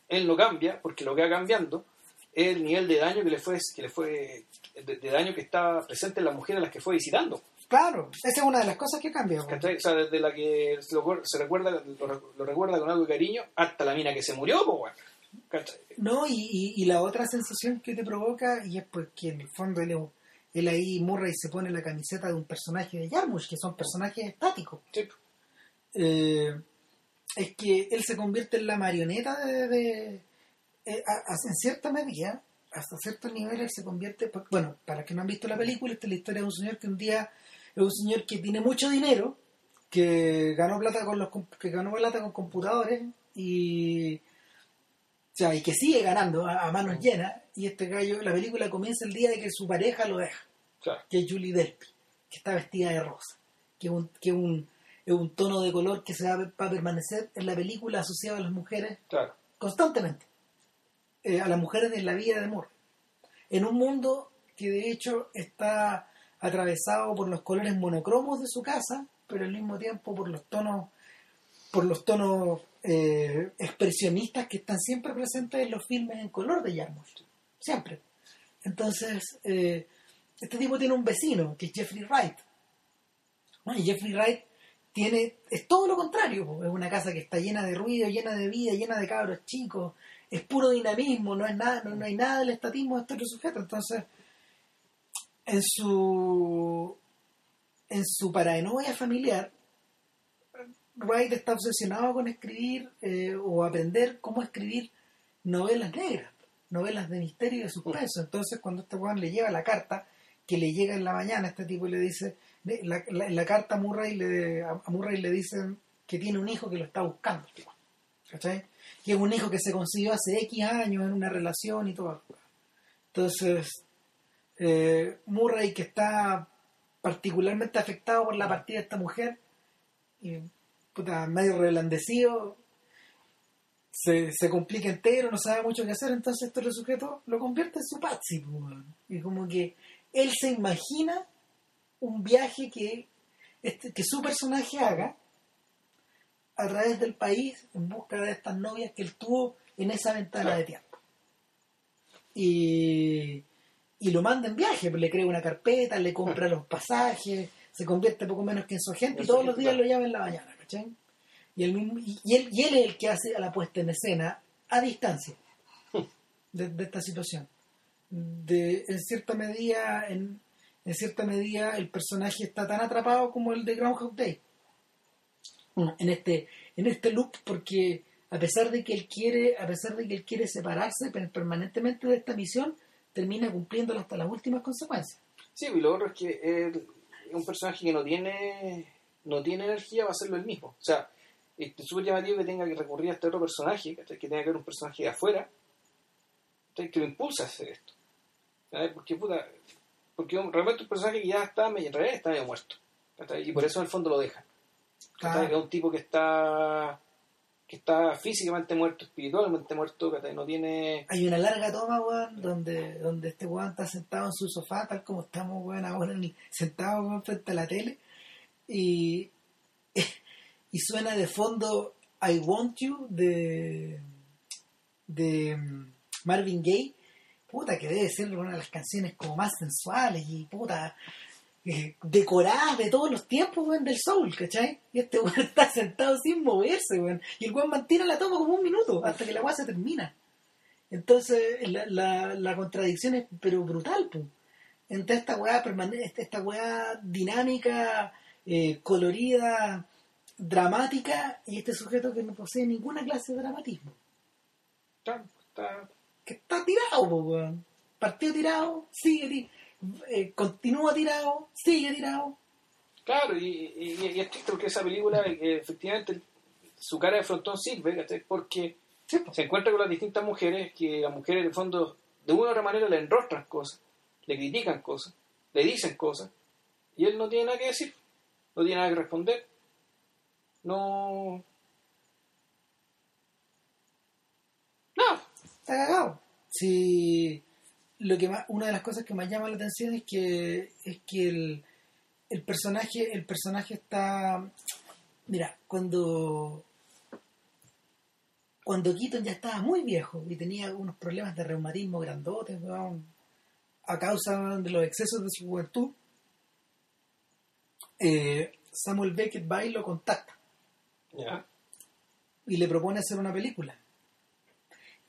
él no cambia, porque lo que va cambiando es el nivel de daño que le fue, que le fue de, de daño que está presente en la mujer a las que fue visitando. Claro, esa es una de las cosas que cambia. ¿cachai? O sea, desde la que se, lo- se recuerda, lo, lo recuerda con algo de cariño, hasta la mina que se murió, pues, bueno. ¿cachai? No, y, y- y la otra sensación que te provoca, y es porque en el fondo él, él ahí Murray se pone la camiseta de un personaje de Yarmush, que son personajes estáticos. Sí, eh, es que él se convierte en la marioneta de, de- eh, a- a- en cierta medida hasta ciertos niveles él se convierte pues, bueno para los que no han visto la película esta es la historia de un señor que un día es un señor que tiene mucho dinero que ganó plata con los que ganó plata con computadores y o sea, y que sigue ganando a, a manos llenas y este gallo la película comienza el día de que su pareja lo deja claro. que es Julie Delpy, que está vestida de rosa, que es un, que un, es un tono de color que se va, a- va a permanecer en la película asociado a las mujeres claro. constantemente, eh, a las mujeres de la vida de amor, en un mundo que de hecho está atravesado por los colores monocromos de su casa, pero al mismo tiempo por los tonos, por los tonos eh, expresionistas que están siempre presentes en los filmes en color de Jarmusch. Siempre. Entonces, eh, este tipo tiene un vecino, que es Jeffrey Wright. y Jeffrey Wright tiene, es todo lo contrario, es una casa que está llena de ruido, llena de vida, llena de cabros chicos, es puro dinamismo, no es nada, no, hay nada del estatismo de este otro sujeto. Entonces, en su en su paranoia familiar, Wright está obsesionado con escribir eh, o aprender cómo escribir novelas negras, novelas de misterio y de suspenso. Entonces, cuando este Juan le lleva la carta, que le llega en la mañana, este tipo le dice, la, la, carta a Murray, le, a Murray le dicen que tiene un hijo que lo está buscando. ¿Cachai? Que es un hijo que se consiguió hace X años en una relación y todo. Entonces, eh, Murray, que está particularmente afectado por la partida de esta mujer, y, puta, medio reblandecido, se, se, complica entero, no sabe mucho qué hacer, entonces este sujeto lo convierte en su patsy. Y como que él se imagina un viaje que, este, que su personaje haga a través del país en busca de estas novias que él tuvo en esa ventana de tiempo. Y, y lo manda en viaje, pues le crea una carpeta, le compra los pasajes, se convierte poco menos que en su agente y todos los días lo llama en la mañana, ¿cachai? Y él, y, él, y él es el que hace la puesta en escena a distancia de, esta situación. De, en cierta medida, en, en cierta medida, el personaje está tan atrapado como el de Groundhog Day en este, en este loop porque a pesar de que él quiere, a pesar de que él quiere separarse permanentemente de esta misión, termina cumpliéndola hasta las últimas consecuencias. Sí, y lo otro es que un personaje que no tiene, no tiene energía va a hacerlo él mismo. O sea, es súper llamativo que tenga que recurrir a este otro personaje, que tenga que ver un personaje de afuera, que lo impulsa a hacer esto. Porque, puta, porque realmente un personaje que ya está, en realidad está medio muerto. Y por eso en el fondo lo deja. Es un tipo que está que está físicamente muerto, espiritualmente muerto, que no tiene... Hay una larga toma, weón, donde, donde este weón está sentado en su sofá, tal como estamos, weón, ahora sentados frente a la tele, y, y suena de fondo I Want You de, de Marvin Gaye, puta, que debe ser una de las canciones como más sensuales y puta, eh, decoradas de todos los tiempos, weón, del soul, ¿cachai? Y este (laughs) weón está sentado sin moverse, weón. Y el weón mantiene la toma como un minuto hasta que la weá se termina. Entonces, la, la, contradicción es pero brutal, pues. Entre esta weá permanente, esta weá dinámica, eh, colorida, dramática, y este sujeto que no posee ninguna clase de dramatismo. Está, que está tirado, weón. Partido tirado, sigue tirado eh, continúa tirado, sigue tirado. Claro, y, y, es triste porque esa película, eh, efectivamente, su cara de frontón sirve, porque se encuentra con las distintas mujeres, que las mujeres, de fondo, de una u otra manera le enrostran cosas, le critican cosas, le dicen cosas, y él no tiene nada que decir, no tiene nada que responder, no. No. Está cagado. Si lo que más, una de las cosas que más llama la atención es que es que el, el personaje el personaje está mira cuando cuando Keaton ya estaba muy viejo y tenía unos problemas de reumatismo grandotes a causa de los excesos de su juventud eh, Samuel Beckett va y lo contacta. Y le propone hacer una película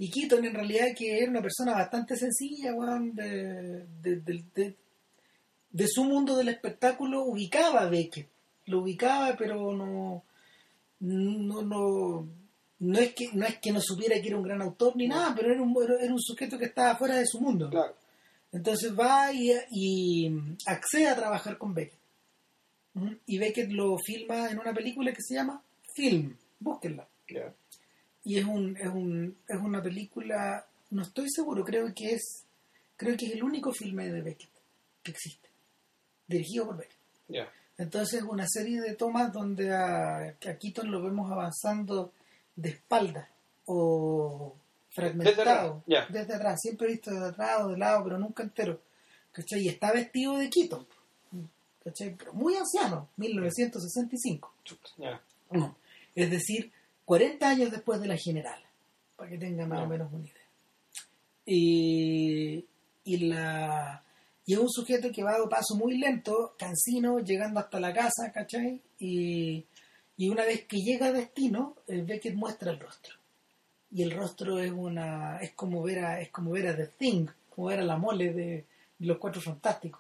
y Keaton en realidad que era una persona bastante sencilla, de, de, su mundo del espectáculo ubicaba a Beckett. Lo ubicaba, pero no, no, no, no es que no es que no supiera que era un gran autor ni nada, pero era un, era un sujeto que estaba fuera de su mundo. Entonces va y, y, accede a trabajar con Beckett. Y Beckett lo filma en una película que se llama Film. Búsquenla y es un, es un es una película no estoy seguro creo que es creo que es el único filme de Beckett que existe dirigido por Beckett entonces una serie de tomas donde a, a Keaton lo vemos avanzando de espalda o fragmentado desde atrás, siempre visto de atrás o de lado pero nunca entero ¿cachai? y está vestido de Keaton ¿cachai? Pero muy anciano, 1965. Ya. No. Es decir, 40 años después de la general, para que tengan más o menos una idea. Y, y, la, y es un sujeto que va a paso muy lento, cansino, llegando hasta la casa, ¿cachai? Y, y una vez que llega a destino, eh, Beckett muestra el rostro. Y el rostro es una es como ver a, es como ver a The Thing, como ver a la mole de, de los Cuatro Fantásticos.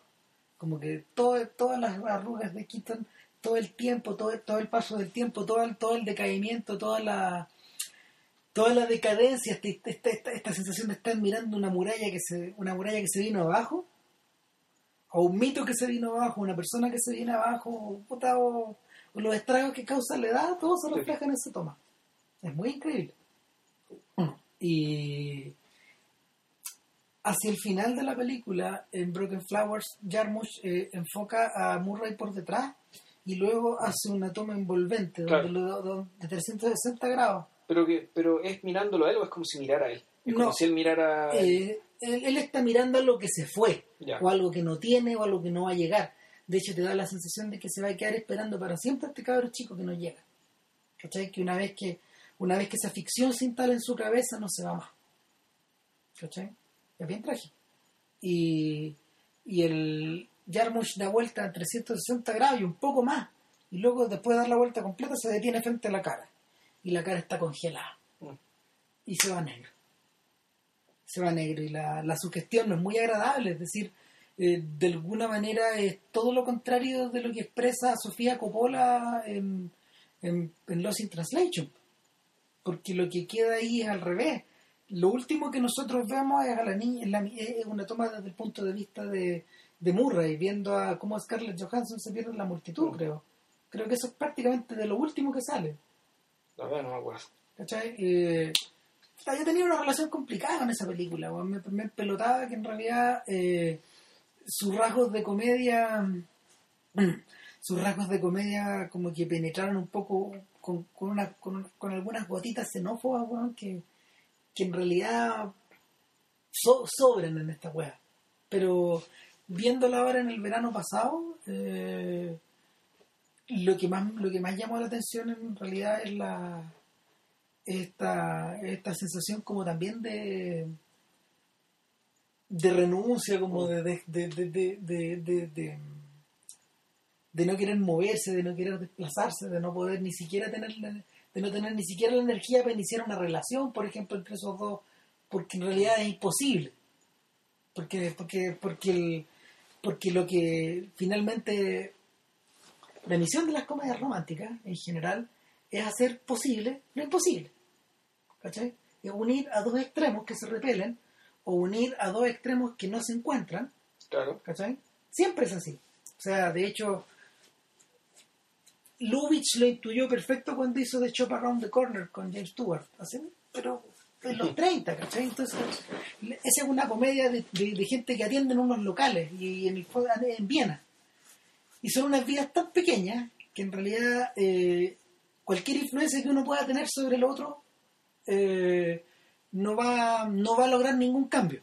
Como que todo, todas las arrugas de Keaton, todo el tiempo, todo, todo el paso del tiempo, todo el, todo el decaimiento, toda la toda la decadencia, esta, esta, esta, esta sensación de estar mirando una muralla que se, una muralla que se vino abajo, o un mito que se vino abajo, una persona que se viene abajo, puta, o- o los estragos que causa la edad, todo se refleja en esa toma. Es muy increíble. Y hacia el final de la película, en Broken Flowers, Jarmusch eh, enfoca a Murray por detrás y luego hace una toma envolvente Claro. donde lo- donde- de 360 grados. Pero, que, pero es mirándolo a él o es como si mirara a él. Es como No. si él mirara. Eh, él, él está mirando a lo que se fue, Ya. o algo que no tiene, o algo que no va a llegar. De hecho, te da la sensación de que se va a quedar esperando para siempre a este cabro chico que no llega. ¿Cachai? Que una vez que, una vez que esa ficción se instala en su cabeza, no se va más. ¿Cachai? Es bien trágico. Y, y el Jarmusch da vuelta a 360 grados y un poco más. Y luego, después de dar la vuelta completa, se detiene frente a la cara. Y la cara está congelada. Mm. Y se va negro se va negro y la, la sugestión no es muy agradable, es decir, eh, de alguna manera es todo lo contrario de lo que expresa Sofía Coppola en, en, en Lost in Translation, porque lo que queda ahí es al revés. Lo último que nosotros vemos es a la niña, es, la- es una toma desde el punto de vista de, de Murray, viendo a cómo Scarlett Johansson se pierde en la multitud, Mm. creo. Creo que eso es prácticamente de lo último que sale. La verdad no me acuerdo. ¿Cachai? Eh, yo tenía una relación complicada con esa película, me, me pelotaba que en realidad eh, sus rasgos de comedia, (clears throat) sus rasgos de comedia como que penetraron un poco con, con, una, con, con algunas gotitas xenófobas, que, que en realidad so- sobran en esta weá. Pero viéndola ahora en el verano pasado, eh, lo que más lo que más llamó la atención en realidad es la esta, esta sensación como también de de renuncia como de de, de, de, de, de- de- de- de no querer moverse de no querer desplazarse de no poder ni siquiera tener la- de no tener ni siquiera la energía para iniciar una relación por ejemplo entre esos dos porque en realidad es imposible. Porque porque porque el, porque lo que finalmente la misión de las comedias románticas en general es hacer posible lo imposible ¿cachai? es unir a dos extremos que se repelen o unir a dos extremos que no se encuentran Claro. ¿cachai? siempre es así o sea de hecho Lubitsch lo intuyó perfecto cuando hizo The Chop Around the Corner con James Stewart hace, pero en los 30 ¿cachai? entonces esa es una comedia de, de- gente que atiende en unos locales y en, en Viena y son unas vidas tan pequeñas que en realidad eh, cualquier influencia que uno pueda tener sobre el otro eh, no va no va a lograr ningún cambio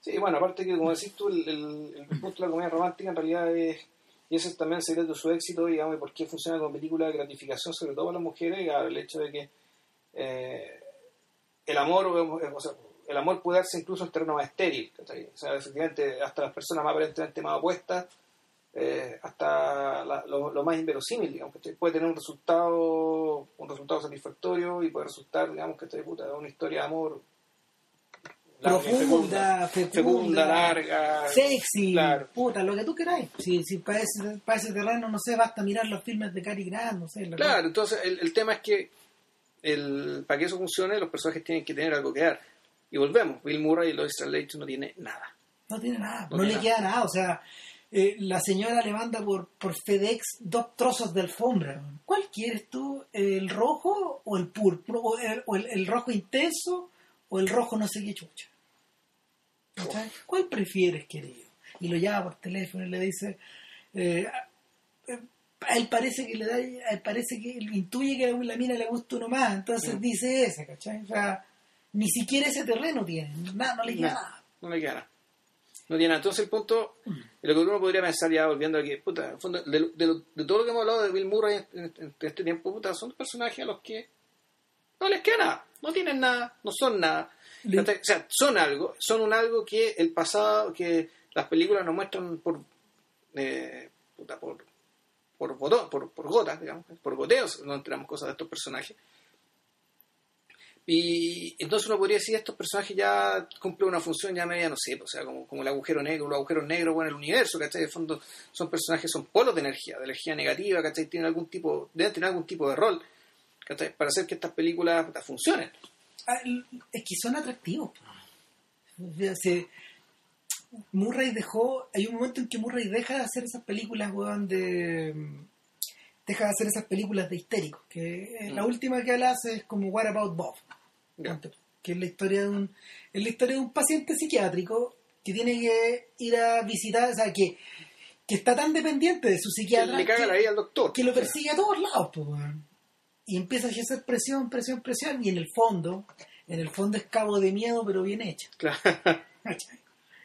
Sí, bueno, aparte que como decís tú, el, el, el punto de la comedia romántica en realidad es, y ese es también el secreto de su éxito, digamos, y por qué funciona como película de gratificación, sobre todo para las mujeres, el hecho de que eh, el amor, o sea, el amor puede darse incluso en terreno más estéril. O sea, efectivamente, hasta las personas más aparentemente más opuestas, eh, hasta la- lo, lo más inverosímil, digamos, que puede tener un resultado, un resultado satisfactorio y puede resultar, digamos, que puta, una historia de amor larga profunda, fecunda, fecunda, larga, sexy, claro. puta, lo que tú queráis. Si, si para, ese, para ese terreno, no sé, basta mirar los filmes de Cary Grant, no sé. la Claro, entonces el, el tema es que el, para que eso funcione, los personajes tienen que tener algo que dar. Y volvemos, Bill Murray y Lois Straley no tiene nada. No tiene nada, No no, tiene le queda nada. O sea, eh, la señora le manda por, por FedEx dos trozos de alfombra. ¿Cuál quieres tú? ¿El rojo o el púrpura? ¿O, el, o el- el rojo intenso o el rojo no sé qué chucha? ¿Cuál prefieres, querido? Y lo llama por teléfono y le dice... eh, a él parece que le da, a él parece que él intuye que a la mina le gusta uno más, entonces Mm. dice ese, ¿cachai? O sea, ni siquiera ese terreno tiene, nada, no le queda No. nada. No le queda nada. No tiene nada. Entonces el punto, lo que uno podría pensar ya volviendo a que, puta, en fondo, de, de- de todo lo que hemos hablado de Bill Murray en, en- en este tiempo, puta, son personajes a los que no les queda nada, no tienen nada, no son nada. O sea, son algo, son un algo que el pasado, que las películas nos muestran por, eh, puta, por, por, botón- por, por gotas, digamos, por goteos, no enteramos cosas de estos personajes. Y entonces uno podría decir estos personajes ya cumplen una función ya media, no sé, o sea, como, como el agujero negro, los agujeros negros bueno, en el universo, ¿cachai? De fondo son personajes, son polos de energía, de energía negativa, ¿cachai? Tienen algún tipo, deben tener algún tipo de rol, ¿cachai? Para hacer que estas películas funcionen. Ah, Es que son atractivos. O Murray dejó. Hay un momento en que Murray deja de hacer esas películas, weón, de. Deja de hacer esas películas de histéricos. Que la Mm. última que él hace es como What About Bob. Que es la historia de un. Es la historia de un paciente psiquiátrico que tiene que ir a visitar. O sea, que, que está tan dependiente de su Que psiquiatra. le que- la vida al doctor. que lo persigue a todos lados, pues, weón. Y empieza a ejercer presión, presión, presión, y en el fondo, en el fondo es cabo de miedo, pero bien hecho. Claro.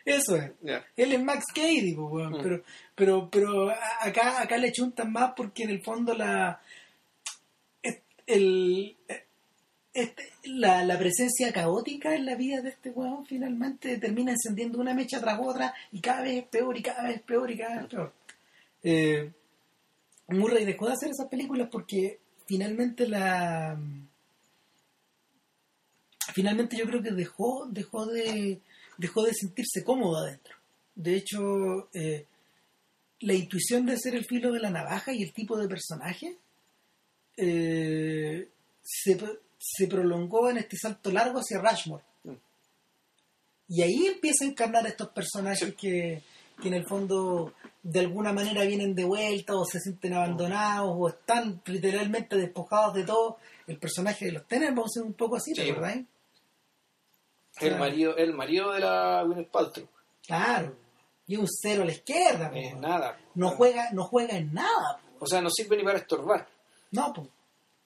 Eso es. Él es Max Cady, pues, weón. Mm. Pero, pero, pero acá, acá le chuntan más porque en el fondo la el, este- la, la presencia caótica en la vida de este weón finalmente termina encendiendo una mecha tras otra y cada vez es peor y cada vez es peor y cada vez es peor. Eh, Murray dejó de hacer esas películas porque finalmente la finalmente yo creo que dejó dejó de dejó de sentirse cómodo adentro de hecho eh, la intuición de ser el filo de la navaja y el tipo de personaje eh, se, se prolongó en este salto largo hacia Rushmore Mm. y ahí empieza a encarnar estos personajes Sí. que, que en el fondo de alguna manera vienen de vuelta o se sienten abandonados o están literalmente despojados de todo. El personaje de los Tenenbaums es un poco así, ¿te Sí. El marido, el marido de la Gwyneth Paltrow. Claro. Y un cero a la izquierda. po. Es nada. no, juega, no juega en nada. po. O sea, no sirve ni para estorbar. No, po.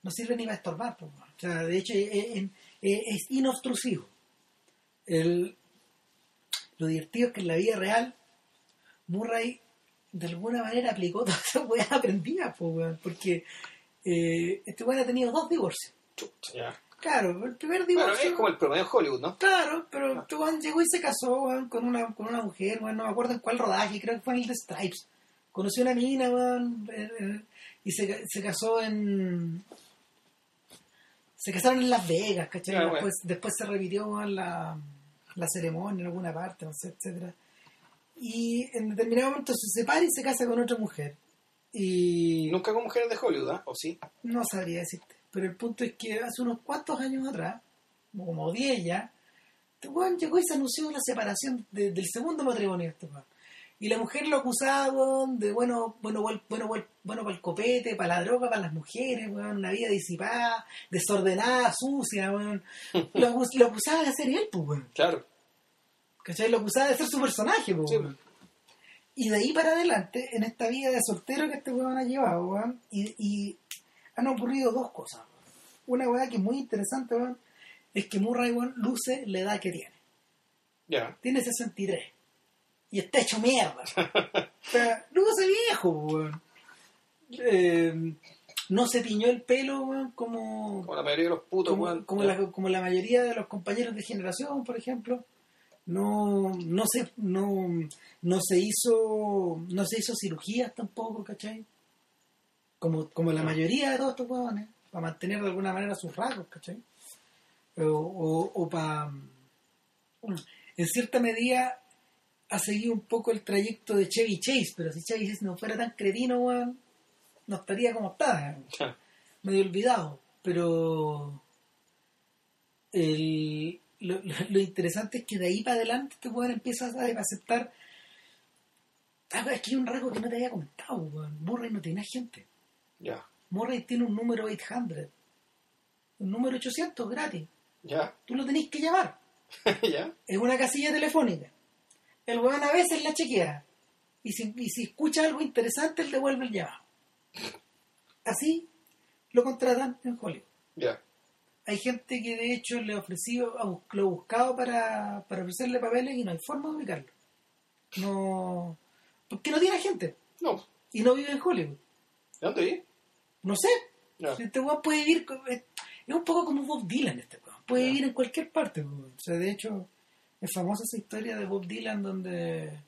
no sirve ni para estorbar. po. O sea, de hecho, es, es- es inobtrusivo. El, lo divertido es que en la vida real, Murray de alguna manera aplicó (laughs) todas esas weas aprendidas, po, weón, porque eh, este weón ha tenido dos divorcios. Chucha, ya. Claro, el primer Bueno, divorcio. es como el promedio en Hollywood, ¿no? Claro, pero este weón llegó y se casó weón, con, una, con una mujer, weón, no me acuerdo en cuál rodaje, creo que fue en el de Stripes. Conoció una mina, weón, eh, eh, y se, se casó en... Se casaron en Las Vegas, ¿cachai? Ah, bueno. después, se repitió weón, la, la ceremonia en alguna parte, no sé, etcétera Y en determinado momento se separa y se casa con otra mujer. Y Nunca con mujeres de Hollywood, ¿ah? ¿O sí? no sabría decirte. Pero el punto es que hace unos cuantos años atrás, como 10 ya, este weón llegó y se anunció la separación de- del segundo matrimonio este weón. Y la mujer lo acusaba, weón, de bueno, bueno, bueno, bueno, bueno, para el copete, para la droga, para las mujeres, weón, una vida disipada, desordenada, sucia, weón. (laughs) Lo, lo acusaba de ser él, pues, weón. Claro. ¿Cachai? Lo acusaba de ser su personaje, pues, Sí. weón. Y de ahí para adelante, en esta vida de soltero que este weón ha llevado, weón, y, y han ocurrido dos cosas. Una weá que es muy interesante, weón, es que Murray, weón, luce la edad que tiene. Ya. Tiene 63. Y está hecho mierda. (laughs) o sea, luce viejo, weón. Eh, no se tiñó el pelo, weón, como, Como la mayoría de los putos, como, weón. como la, como la mayoría de los compañeros de generación, por ejemplo, no, no se, no, no se hizo, no se hizo cirugías tampoco, ¿cachai? Como, como la mayoría de todos estos huevones, para mantener de alguna manera sus rasgos, ¿cachai? O, para, en cierta medida, ha seguido un poco el trayecto de Chevy Chase, pero si Chevy Chase no fuera tan cretino, weón, no estaría como está. ¿eh? medio olvidado, pero el- lo, lo- lo interesante es que de ahí para adelante este weón empieza a aceptar. Ah, es que hay un rasgo que no te había comentado, weón. Murray no tiene gente. Murray tiene un número 800, un número 800 gratis. Ya. Tú lo tenés que llamar. (laughs) ya. Es una casilla telefónica. El weón a veces la chequea. Y si, y si escucha algo interesante, él devuelve el llamado. Así lo contratan en Hollywood. Ya. Hay gente que de hecho le ha ofrecido, lo ha buscado para, para ofrecerle papeles y no hay forma de ubicarlo. No. Porque no tiene gente. No. Y no vive en Hollywood. ¿De dónde vive? No sé. No. Este weón puede vivir. co- Es un poco como Bob Dylan, este weón. Puede Ya. vivir en cualquier parte. weón. O sea, de hecho, es famosa esa historia de Bob Dylan donde.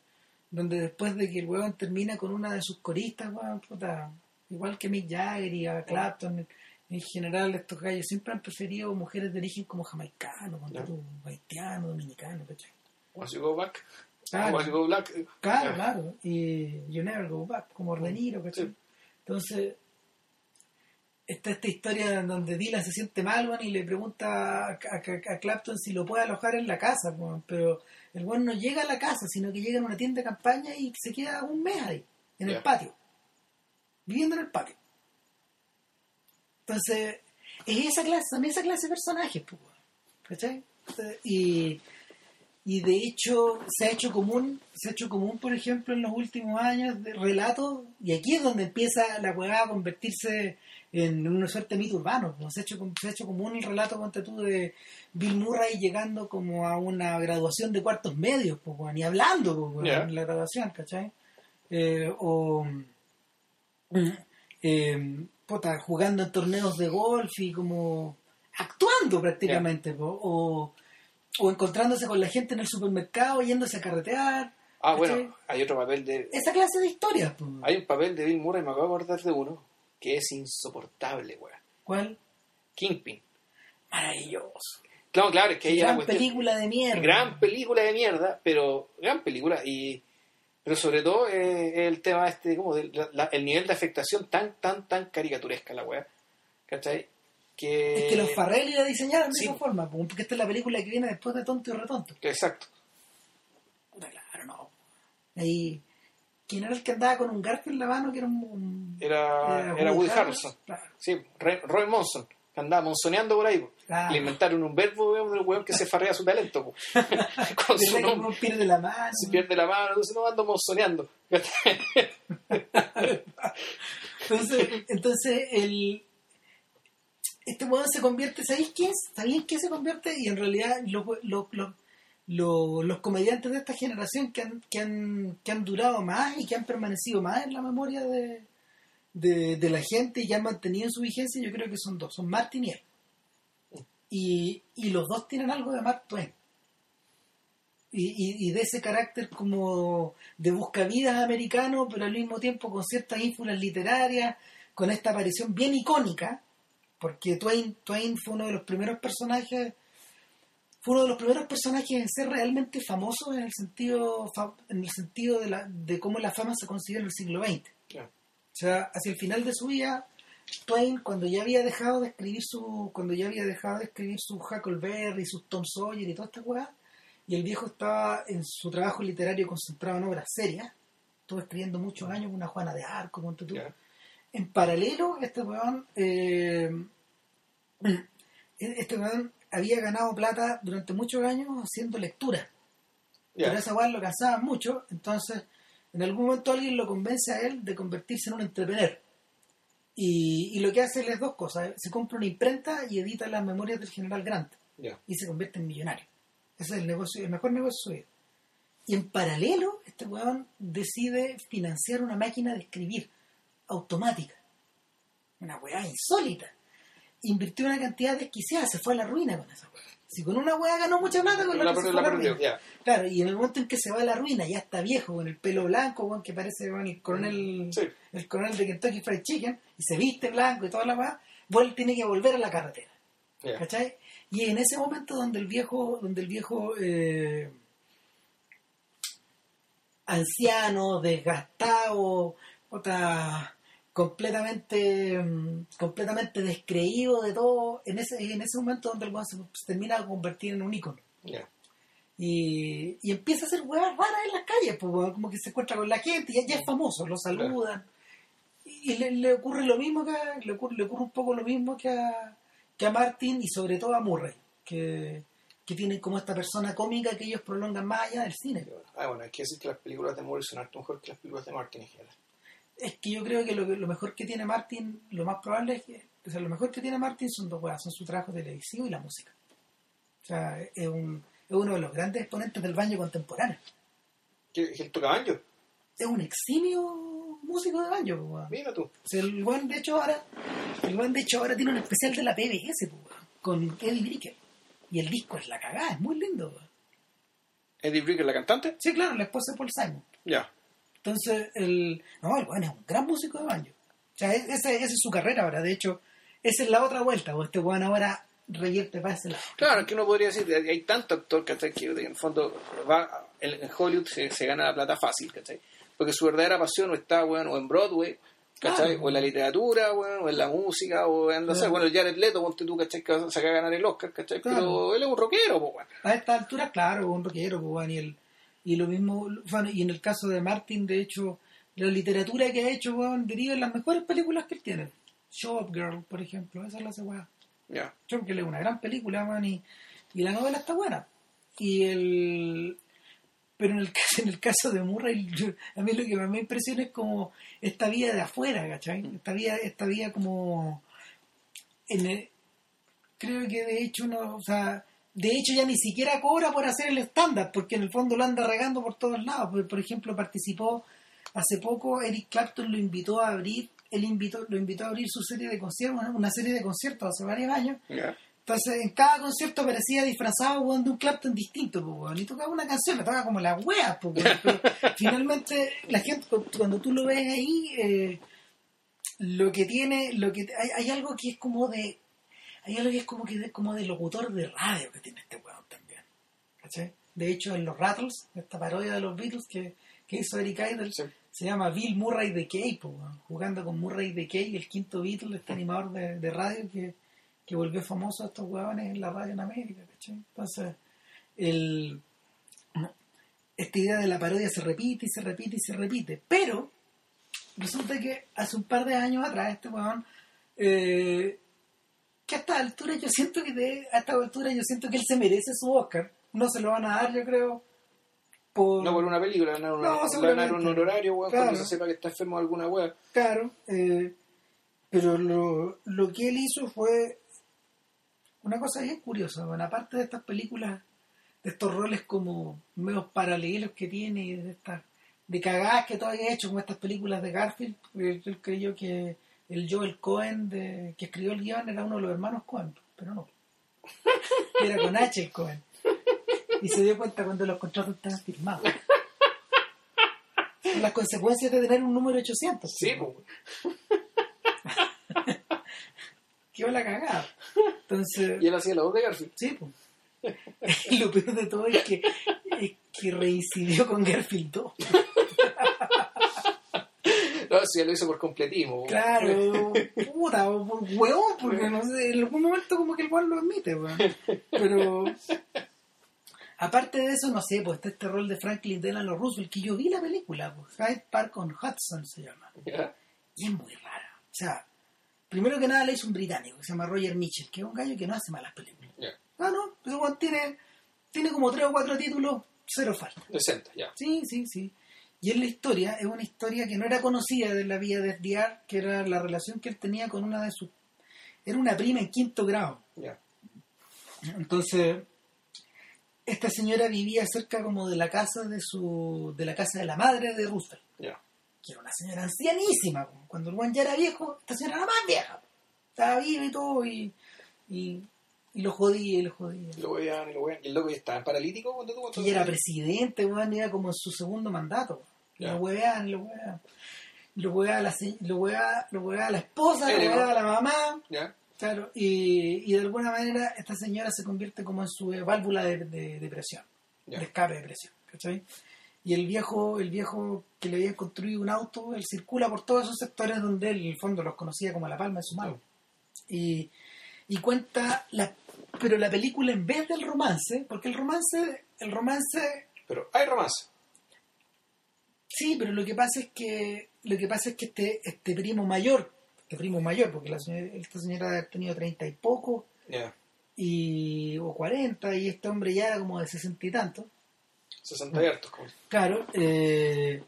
Donde después de que el weón termina con una de sus coristas, weón, puta, igual que Mick Jagger y a Clapton, en general estos gallos siempre han preferido mujeres de origen como jamaicano, tú, haitiano, dominicano, ¿cachai? Once you go back. Claro. Once you go black. eh, Claro, claro. Y You Never Go Back, como De Niro, ¿cachai? Sí. Entonces, está esta historia en donde Dylan se siente mal, weón, y le pregunta a, a- a Clapton si lo puede alojar en la casa, pero el weón no llega a la casa, sino que llega en una tienda de campaña y se queda un mes ahí, en el patio, viviendo en el patio. Entonces, es esa clase, también esa clase de personajes, pues, ¿cachai? Y, y de hecho se ha hecho común, se ha hecho común, por ejemplo, en los últimos años de relatos, y aquí es donde empieza la weá a convertirse en una suerte de mito urbano. pues, Se, ha hecho, se ha hecho común el relato ponte tú de Bill Murray llegando como a una graduación de cuartos medios, pues, weón, y hablando pues, en la graduación, ¿cachai? Eh, o eh, puta, jugando en torneos de golf y como actuando prácticamente, po, o, o encontrándose con la gente en el supermercado, yéndose a carretear. Ah, ¿cachai? bueno, hay otro papel de. Esa clase de historias. Hay un papel de Bill Murray, me acabo de acordar de uno, que es insoportable, weón. ¿Cuál? Kingpin. Maravilloso. Claro, claro, es que ella Gran película de mierda. gran película de mierda, pero gran película y pero sobre todo eh, el tema este como de la- la- el nivel de afectación tan tan tan caricaturesca la weá, ¿cachai? Que Es que los Farrelly la diseñaron de Sí. esa forma, po, porque esta es la película que viene después de Tonto y Retonto. exacto, Claro, no. Ahí, ¿quién era el que andaba con un garfio en la mano? Que era un. un- era era Woody Harrelson, Claro. sí, Roy, Monson, que andaba monsoneando por ahí. Claro. le inventaron un verbo del weón que se farrea su talento, (laughs) con su nombre, pierde la mano. se pierde la mano, entonces no ando monsoneando, ¿cachai? Entonces, entonces el este weón se convierte, ¿sabéis quién? ¿Sabéis quién se convierte? Y en realidad los, los, los, los, los comediantes de esta generación que han, que, han, que han durado más y que han permanecido más en la memoria de, de, la gente y que han mantenido su vigencia, yo creo que son dos, son Martin y él. Y, los dos tienen algo de Mark Twain. Y, y, y de ese carácter como de buscavidas americano, pero al mismo tiempo con ciertas ínfulas literarias, con esta aparición bien icónica, porque Twain, Twain fue uno de los primeros personajes, fue uno de los primeros personajes en ser realmente famoso en el sentido, en el sentido de, la, de cómo la fama se consiguió en el siglo XX. O sea, hacia el final de su vida, Twain, cuando ya había dejado de escribir su, cuando ya había dejado de escribir sus Huckleberry, sus Tom Sawyer y toda esta weá, y el viejo estaba en su trabajo literario concentrado en obras serias, estuvo escribiendo muchos años una Juana de Arco, ponte tú. Ya. En paralelo, este weón, eh, (clears throat) este weón había ganado plata durante muchos años haciendo lectura. Pero esa weá lo cansaba mucho, entonces en algún momento alguien lo convence a él de convertirse en un entrepreneur. Y, y lo que hace él es dos cosas. Se compra una imprenta y edita las memorias del general Grant. Y se convierte en millonario. Ese es el negocio, el mejor negocio de su vida. Y en paralelo, este weón decide financiar una máquina de escribir automática. Una weá insólita. Invirtió una cantidad desquiciada, se fue a la ruina con esa weá. Si con una weá ganó mucha plata, con la, La, otra se la fue a la perdió, ruina. Claro, y en el momento en que se va a la ruina, ya está viejo, con el pelo blanco, que parece weón, el coronel Sí. el coronel de Kentucky Fried Chicken, y se viste blanco y toda la weá, vuelve, tiene que volver a la carretera. ¿Cachai? Y en ese momento donde el viejo, donde el viejo eh, anciano, desgastado, otra, completamente, mm, completamente descreído de todo, en ese, en ese momento donde el weón se, termina de convertir en un ícono. Y, y empieza a hacer huevas raras en las calles, pues, como que se encuentra con la gente, ya, ya es famoso, lo saludan. Y, y le, le ocurre lo mismo que a- le ocurre, le ocurre un poco lo mismo que a, que a Martin y sobre todo a Murray, que, que tienen como esta persona cómica que ellos prolongan más allá del cine. Ah, bueno, hay que decir que las películas de Moore son harto mejor que las películas de Martin en general. Es que yo creo que lo, lo mejor que tiene Martin, lo más probable es que, o sea, lo mejor que tiene Martin son dos huevas, son su trabajo televisivo y la música. O sea, es, un, es uno de los grandes exponentes del baño contemporáneo. ¿Qué, ¿El toca banjo? Es un eximio músico de weón. Mira tú. O sea, el weón, de hecho, ahora, el weón, de hecho, ahora tiene un especial de la PBS, weón, con Eddie Bricker. Y el disco es la cagada, es muy lindo, weón. Eddie Bricker, la cantante. Sí, claro, la esposa de Paul Simon. Ya. Entonces, el, no, el weón es un gran músico de banjo. O sea, esa, es su carrera ahora. De hecho, esa es la otra vuelta. O este weón ahora revierte para ese lado. Claro, es que uno podría decir, hay tanto actor ¿cachai? que en el fondo va, en Hollywood se, se gana la plata fácil, ¿cachai? Porque su verdadera pasión o está, bueno, o en Broadway, ¿cachai? O en la literatura, bueno, o en la música, o en, no sé, Claro. bueno, el Jared Leto, ponte tú, ¿cachai? Que se acaba de ganar el Oscar, ¿cachai? Claro. Pero él es un rockero, pues, bueno. A esta altura, claro, un rockero, pues, weón, y, el, y lo mismo, bueno, y en el caso de Martin, de hecho, la literatura que ha hecho, weón, deriva en las mejores películas que él tiene. Show Up Girl, por ejemplo, esa es la weá. Ya. Show Up Girl es una gran película, weón, y, y la novela está buena. Y el... Pero en el (laughs) caso, en el caso de Murray, yo- a mí lo que más me impresiona es como esta vida de afuera, ¿cachai? Esta vida, esta vida como... En el- creo que de hecho no, o sea, de hecho ya ni siquiera cobra por hacer el estándar, porque en el fondo lo anda regando por todos lados. Por, por ejemplo, participó hace poco, Eric Clapton lo invitó a abrir, él invitó, lo invitó a abrir su serie de conciertos, una, una serie de conciertos hace varios años. Entonces, en cada concierto aparecía disfrazado weón, de un Clapton distinto, pues, y tocaba una canción, le tocaba como la wea, pues, pero (laughs) finalmente la gente, cu- cuando tú lo ves ahí, eh, lo que tiene, lo que hay, hay algo que es como de, hay algo que es como que de, como de locutor de radio que tiene este weón también, ¿cachai? De hecho, en los Rattles, esta parodia de los Beatles que, que hizo Eric Idle, Sí. se llama Bill Murray de Kay, weón, jugando con Murray de Kay, el quinto Beatle, este animador de, de radio que, que volvió famoso a estos huevones en la radio en América, ¿cachai? Entonces, el, esta idea de la parodia se repite y se repite y se repite, pero resulta que hace un par de años atrás este huevón, eh, que a esta altura yo siento que de, a esta altura yo siento que él se merece su Oscar, no se lo van a dar yo creo por, No por una película, van a una- No, le van a dar un honorario, weón, Claro. cuando se sepa que está enfermo de alguna weá. Claro, eh, pero lo, lo que él hizo fue una cosa bien curiosa. Bueno, aparte de estas películas, de estos roles como medios paralelos que tiene, de estas de cagadas que todavía ha hecho, como estas películas de Garfield, él, él creyó que el Joel Cohen de, que escribió el guion era uno de los hermanos Cohen, pero no. (laughs) Era con H el Cohen. Y se dio cuenta cuando los contratos estaban firmados. Las consecuencias de tener un número 800. Sí, pues. (laughs) quedó la cagada. Entonces, Y él hacía la voz de Garfield. sí, pues. (laughs) Y lo peor de todo es que, es que reincidió con Garfield 2. No, sí, ya lo hizo por completismo. Claro, (laughs) puta, o por huevón, porque no sé, en algún momento como que el weón lo admite, weón. Pero, aparte de eso, no sé, pues está este rol de Franklin Delano Roosevelt, que yo vi la película, pues, Hyde Park on Hudson se llama. Y es muy rara. O sea, primero que nada la hizo un británico que se llama Roger Mitchell, que es un gallo que no hace malas películas. Ya. Ah, no, ese tiene, tiene como tres o cuatro títulos, cero falta. Decente, ya. Sí, sí, sí. Y en la historia, es una historia que no era conocida de la vida de FDR, que era la relación que él tenía con una de sus... Era una prima en quinto grado. Entonces, esta señora vivía cerca como de la casa de su... de la casa de la madre de Ya. que era una señora ancianísima. Cuando el buen ya era viejo, esta señora era más vieja. Estaba viva y todo, y, y, y lo jodía y lo jodía. Lo veían y lo veían. Y el loco ya estaba paralítico cuando tuvo que ella era presidente, weón, y era como en su segundo mandato. Ya. Lo weaban, lo weaban. Lo weaba la, se- lo weaba, lo weaba la esposa, lo ¿no? weaba la mamá, claro, y, y de alguna manera esta señora se convierte como en su válvula de, de, de presión, Ya. de escape de presión, ¿cachai? Y el viejo, el viejo que le había construido un auto, él circula por todos esos sectores donde él, en el fondo, los conocía como la palma de su mano. Y, y cuenta, la, pero la película en vez del romance, porque el romance, el romance Pero hay romance. Sí, pero lo que pasa es que lo que pasa es que este este primo mayor, este primo mayor, porque la señora, esta señora ha tenido treinta y poco y o cuarenta y este hombre ya era como de sesenta y tanto. 60 y hartos. como- Claro, eh,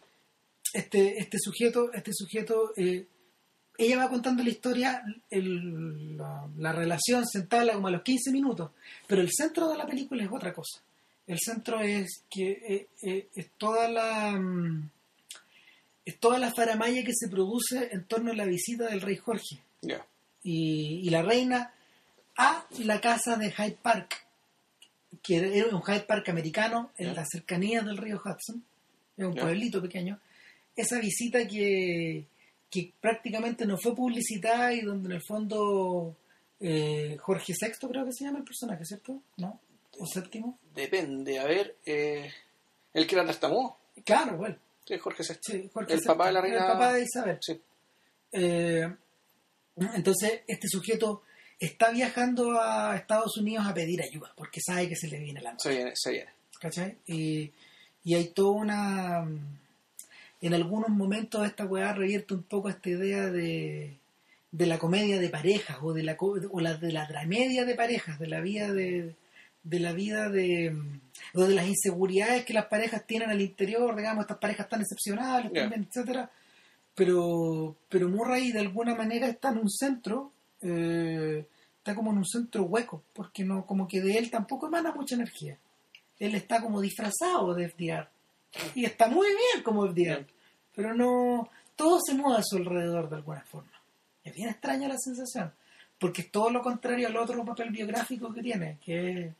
este este sujeto este sujeto eh, ella va contando la historia, el- la, la relación sentada como a los 15 minutos, pero el centro de la película es otra cosa. El centro es que eh, eh, es toda la mm, es toda la faramaya que se produce en torno a la visita del rey Jorge y, y la reina a la casa de Hyde Park, que era un Hyde Park americano en las cercanías del río Hudson, es un pueblito pequeño. Esa visita que, que prácticamente no fue publicitada y donde en el fondo eh, Jorge VI creo que se llama el personaje, ¿cierto? ¿No? ¿O séptimo? Depende, a ver, eh, el que era tartamudo, Claro, bueno. Es Jorge VI. Sí, Jorge El papá de la reina- El papá de Isabel. Sí. Eh, entonces, este sujeto está viajando a Estados Unidos a pedir ayuda, porque sabe que se le viene la noche. Se viene, se viene. ¿cachai? Y, y hay toda una... En algunos momentos esta weá revierte un poco esta idea de, de la comedia de parejas o de la, o la de la dramedia de parejas, de la vida de, de la vida de o de las inseguridades que las parejas tienen al interior, digamos, estas parejas tan excepcionales, Ya. también, etcétera. Pero, pero Murray de alguna manera está en un centro, eh, está como en un centro hueco, porque no, como que de él tampoco emana mucha energía. Él está como disfrazado de FDR. Y está muy bien como FDR. Pero no, todo se mueve a su alrededor de alguna forma. Es bien extraña la sensación. Porque es todo lo contrario al otro papel biográfico que tiene, que es,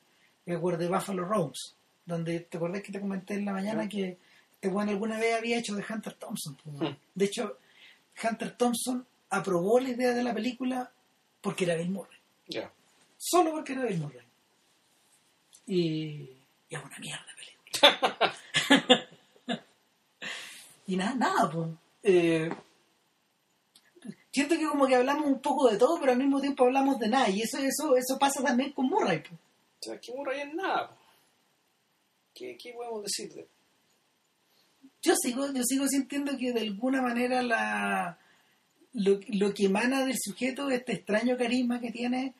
Where the Buffalo Roams. Donde te acordás que te comenté en la mañana que este weón alguna vez había hecho de Hunter Thompson. pues. Ujú. De hecho, Hunter Thompson aprobó la idea de la película porque era Bill Murray. Ya. Solo porque era Bill Murray. Y, y es una mierda de película. (laughs) y nada, nada, pues. Eh, siento que como que hablamos un poco de todo, pero al mismo tiempo hablamos de nada. Y eso, eso, eso pasa también con Murray. pues. O sea, Murray es nada. ¿Qué, ¿Qué podemos decir de Yo sigo, yo sigo sintiendo que de alguna manera la lo, lo que emana del sujeto, este extraño carisma que tiene,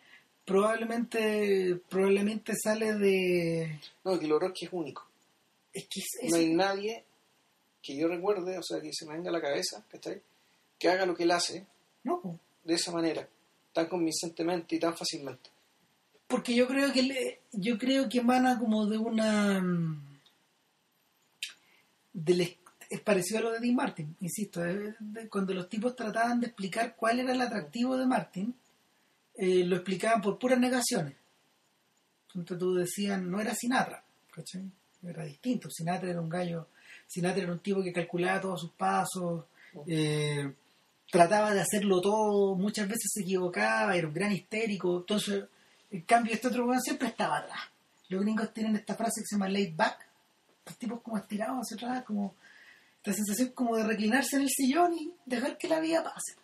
probablemente, probablemente sale de. No, que lo Rocky es único. Es que es- es- No hay nadie que yo recuerde, o sea, que se me venga a la cabeza, ¿cachai? Que haga lo que él hace no, de esa manera, tan convincentemente y tan fácilmente. Porque yo creo que le- yo creo que emana como de una mm, del es parecido a lo de Dean Martin insisto eh, cuando los tipos trataban de explicar cuál era el atractivo de Martin eh, lo explicaban por puras negaciones entonces tú decían no era Sinatra ¿cachai? era distinto Sinatra era un gallo Sinatra era un tipo que calculaba todos sus pasos eh, trataba de hacerlo todo, muchas veces se equivocaba, era un gran histérico. Entonces, en cambio, este otro weón siempre estaba atrás. Los gringos tienen esta frase que se llama laid back, los tipos como estirados hacia atrás, como esta sensación como de reclinarse en el sillón y dejar que la vida pase.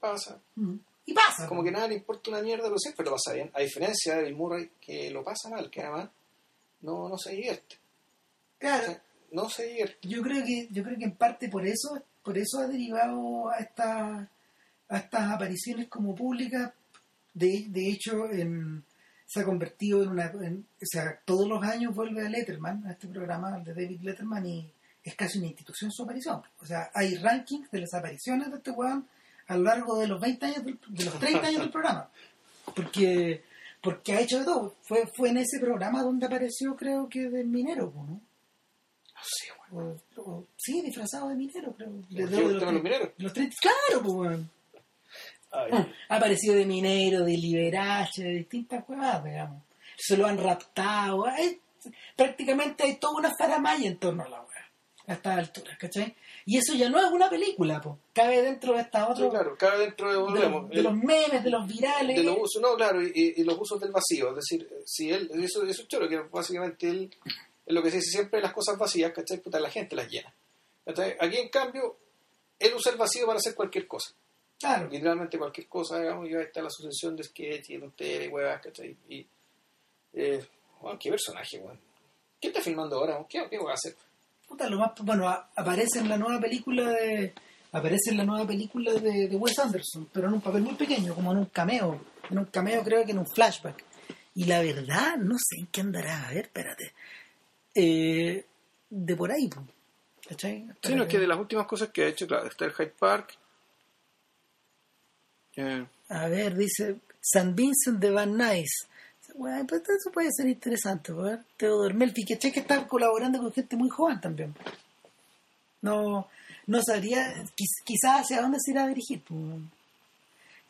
Pasa. Mm. Y pasa. Como que nada le importa una mierda, pero siempre lo pasa bien. A diferencia de Bill Murray, que lo pasa mal, que además no, no se divierte. O Claro, sea, no se divierte. yo creo que yo creo que en parte por eso por eso ha derivado a a estas apariciones como públicas de, de hecho en- se ha convertido en una en- o sea todos los años vuelve a Letterman a este programa al de David Letterman y es casi una institución su aparición o sea hay rankings de las apariciones de este weón a lo largo de los 20 años del- de los 30 años del programa porque porque ha hecho de todo fue fue en ese programa donde apareció creo que de minero ¿no? No sé, weón. O- o- sí, disfrazado de minero, creo. De, ¿El de- los mineros? de los 30, claro, pues, Ha aparecido de minero, de liberache, de distintas huevadas, digamos. Se lo han raptado. hay- prácticamente hay toda una faramaya en torno a la hueá. A estas alturas, ¿cachai? Y eso ya no es una película, pues. Cabe dentro de esta otra. Sí, claro, cabe dentro de, los, de el- los memes, de los virales. de los usos, no, claro, y, los usos del vacío. Es decir, si él, eso, eso es choro, que básicamente él, lo que se dice siempre, las cosas vacías, ¿cachai? Puta, la gente las llena. ¿cachai? Aquí, en cambio, él usa el vacío para hacer cualquier cosa. Claro. Literalmente cualquier cosa, digamos, y ahí está la sucesión de sketch y de tonterías y huevas, ¿cachai? Y, eh, bueno, qué personaje, weón. ¿Qué está filmando ahora? ¿Qué, qué voy a hacer? Puta, lo más, bueno, a- aparece en la nueva película de aparece en la nueva película de, de Wes Anderson, pero en un papel muy pequeño, como en un cameo, en un cameo creo que en un flashback. Y la verdad, no sé en qué andará, a ver, espérate. Eh, de por ahí. ¿cachai? Sí, no, es que de las últimas cosas que ha hecho, claro, está el Hyde Park. A ver, dice San Vincent de Van Nuys. Bueno, pues eso puede ser interesante, ¿verdad? Teodor Melfi, que che que está colaborando con gente muy joven también. No, no sabría, quiz- quizás hacia dónde se irá a dirigir. pues.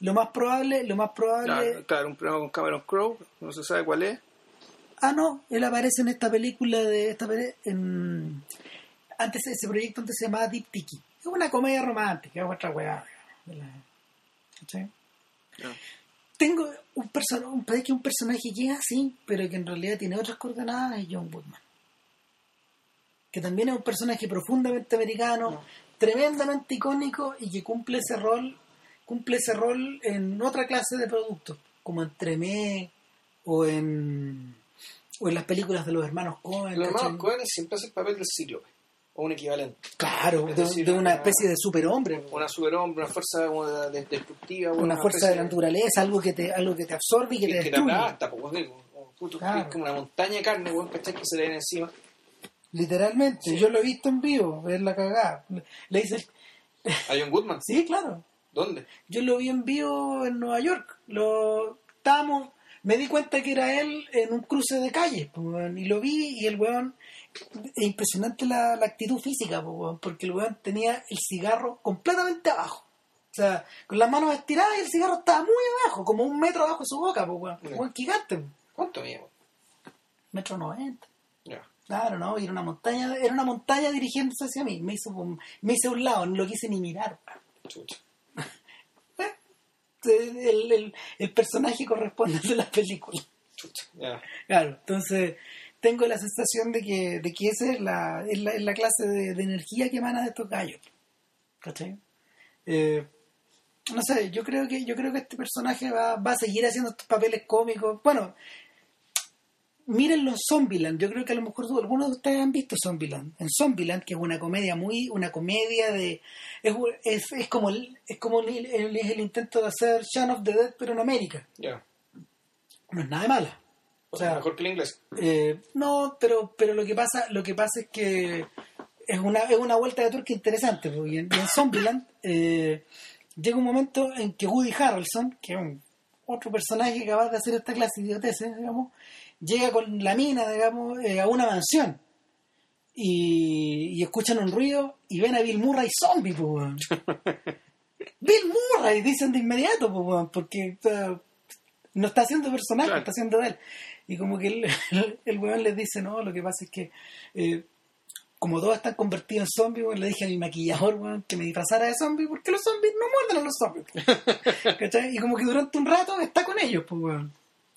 Lo más probable, lo más probable. Claro, claro, un programa con Cameron Crowe, no se sabe cuál es. Ah, no, él aparece en esta película de esta en antes ese proyecto antes se llamaba Deep Tiki. Es una comedia romántica, es otra weá. de la- ¿cachai? Ya. Tengo un personaje, parece que un personaje que es así, pero que en realidad tiene otras coordenadas, es John Woodman. Que también es un personaje profundamente americano, tremendamente icónico y que cumple ese rol, cumple ese rol en otra clase de productos, como en Tremé o en o en las películas de los hermanos Coen. Los hermanos Cohen siempre hacen el papel del cíclope, o un equivalente. Claro, Es de, decir, de una una- especie de superhombre. Una superhombre, una fuerza de- destructiva. una fuerza de la naturaleza, algo que te, algo que te absorbe y que te que, que te destruye. aplasta, pues, Claro. es como una montaña de carne, weón, ¿cachai? Que se le viene encima. Literalmente, Sí. yo lo he visto en vivo, es la cagada. Le dice, A John Goodman. sí, claro, ¿Dónde? yo lo vi en vivo en Nueva York. Lo estábamos, me di cuenta que era él en un cruce de calles, pues, y lo vi y el weón, es impresionante la, la actitud física, porque el weón tenía el cigarro completamente abajo. O sea, con las manos estiradas y el cigarro estaba muy abajo, como un metro abajo de su boca, pues, weón. Weón gigante, ¿Cuánto mide? metro noventa. Claro, no, era una montaña, era una montaña dirigiéndose hacia mí. Me hizo, me hice a un lado, no lo quise ni mirar. Chucha. (laughs) Eh, El, el- el personaje corresponde de la película. Chucha. Claro, entonces tengo la sensación de que, de que esa es la, es la, es la clase de, de energía que emana de estos gallos. ¿Cachai? Eh, no sé, yo creo que, yo creo que este personaje va, va a seguir haciendo estos papeles cómicos. Bueno, mírenlo en Zombieland. Yo creo que a lo mejor algunos de ustedes han visto Zombieland. En Zombieland, que es una comedia muy, una comedia de, es, es, es como el, es como el, el- es el intento de hacer Shaun of the Dead pero en América. Ya. No es nada de mala. O sea, mejor que el inglés. Eh, no, pero, pero lo que pasa, lo que pasa es que es una, es una vuelta de tuerca interesante, porque en, y en Zombieland eh, llega un momento en que Woody Harrelson, que es un otro personaje capaz de hacer esta clase de idioteces, digamos, llega con la mina, digamos, eh, a una mansión y, y escuchan un ruido y ven a Bill Murray zombie, pues. (laughs) Bill Murray, dicen de inmediato, pues, porque no está haciendo personaje, Claro. está haciendo de él. Y como que el, el, (laughs) el weón les dice, no, lo que pasa es que eh, como todos están convertidos en zombies, weón, le dije a mi maquillador, weón, que me disfrazara de zombie porque los zombies no muerden a los zombies. (laughs) ¿Cachai? Y como que durante un rato está con ellos, pues, weón.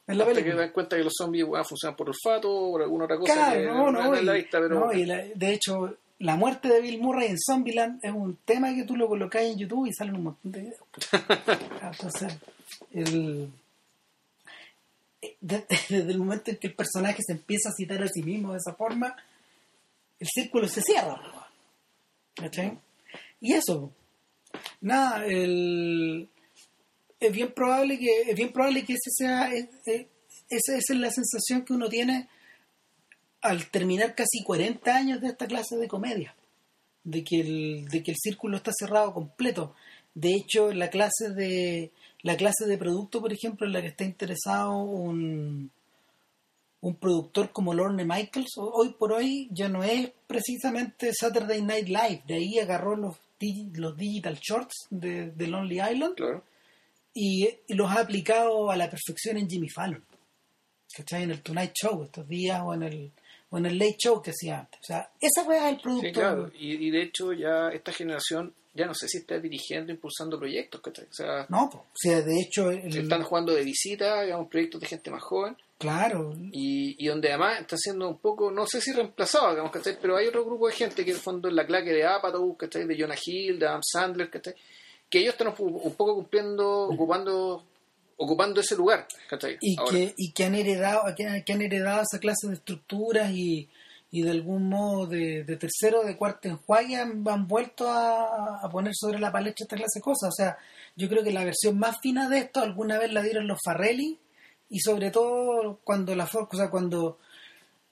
En la Hasta que te das cuenta que los zombies weón, funcionan por olfato o por alguna otra cosa que Claro, no, no, la y- vista, pero no, y la- de hecho, la muerte de Bill Murray en Zombieland es un tema que tú lo colocas en YouTube y salen un montón de videos. (laughs) Entonces, el, (laughs) desde el momento en que el personaje se empieza a citar a sí mismo de esa forma, el círculo se cierra. ¿Cachai? Y eso, nada, el, es bien probable que es bien probable que ese sea es- es- esa, esa es la sensación que uno tiene al terminar casi 40 años de esta clase de comedia de que el, de que el círculo está cerrado completo de hecho la clase de la clase de producto por ejemplo en la que está interesado un un productor como Lorne Michaels ho- hoy por hoy ya no es precisamente Saturday Night Live de ahí agarró los digi- los digital shorts de, de Lonely Island claro. y, y los ha aplicado a la perfección en Jimmy Fallon. ¿Cachai? En el Tonight Show estos días o en el, o en el Late Show que hacía antes. O sea, esa es el producto. Sí, claro. Y, y de hecho ya esta generación ya no sé si está dirigiendo, impulsando proyectos, ¿cachai? O sea, No, po. o sea, de hecho, el- se están jugando de visita, digamos, proyectos de gente más joven claro, y, y donde además está siendo un poco, no sé si reemplazado, digamos, ¿cachai? Pero hay otro grupo de gente que en el fondo es la claque de Apatow, ¿cachai? De Jonah Hill, de Adam Sandler, ¿cachai? Que ellos están un poco cumpliendo, ocupando ocupando ese lugar, ¿cachai? y Ahora. que, y que han heredado, que han, que han heredado esa clase de estructuras y, y de algún modo de, tercero, de cuarto enjuague han, han vuelto a, poner sobre la palestra esta clase de cosas. O sea, yo creo que la versión más fina de esto alguna vez la dieron los Farrelly y sobre todo cuando la o cuando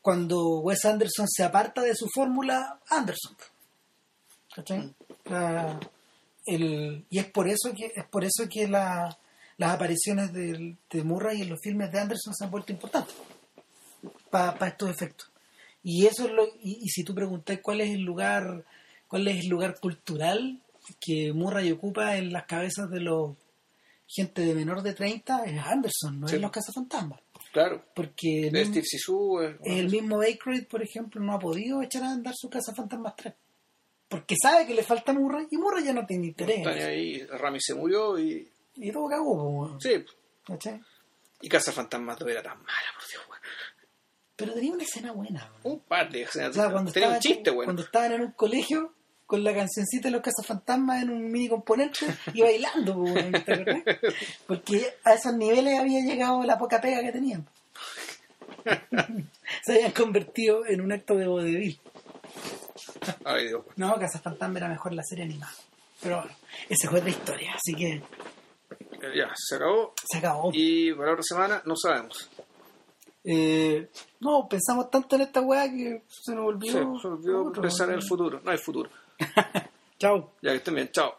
cuando Wes Anderson se aparta de su fórmula Anderson. ¿Cachai? Y es por eso que es por eso que la las apariciones de, de Murray en los filmes de Anderson se han vuelto importantes para estos efectos. Y eso es lo, y, y si tú preguntas cuál es el lugar, cuál es el lugar cultural que Murray ocupa en las cabezas de los gente de menor de 30 es Anderson, no Sí. es los cazafantasmas. Claro. Porque el De mismo, Steve Sisu. el mismo Aykroyd, por ejemplo, no ha podido echar a andar su cazafantasmas 3. Porque sabe que le falta Murray y Murray ya no tiene interés. eso. ahí, Rami se murió y. Y todo cagó. Sí. ¿Cachai? Y Casa Fantasmas no era tan mala, por Dios. Pero tenía una escena buena. Un par de escenas. O sea, cuando, Tenía un estaban- chiste, weón. cuando estaban en un colegio con la cancioncita de los cazafantasmas en un mini componente y bailando, po, weón, ¿te acuerdas? porque a esos niveles había llegado la poca pega que tenían. (laughs) Se habían convertido en un acto de vodevil. Ay, Dios. No, Cazafantasma era mejor la serie animada. Pero bueno, esa fue otra historia, así que Ya, se acabó. se acabó. Y para otra semana no sabemos. Eh, no, pensamos tanto en esta weá que se nos Sí, olvidó. se olvidó otro. pensar en el futuro. No hay futuro. (laughs) Chao. Ya que estén bien. Chao.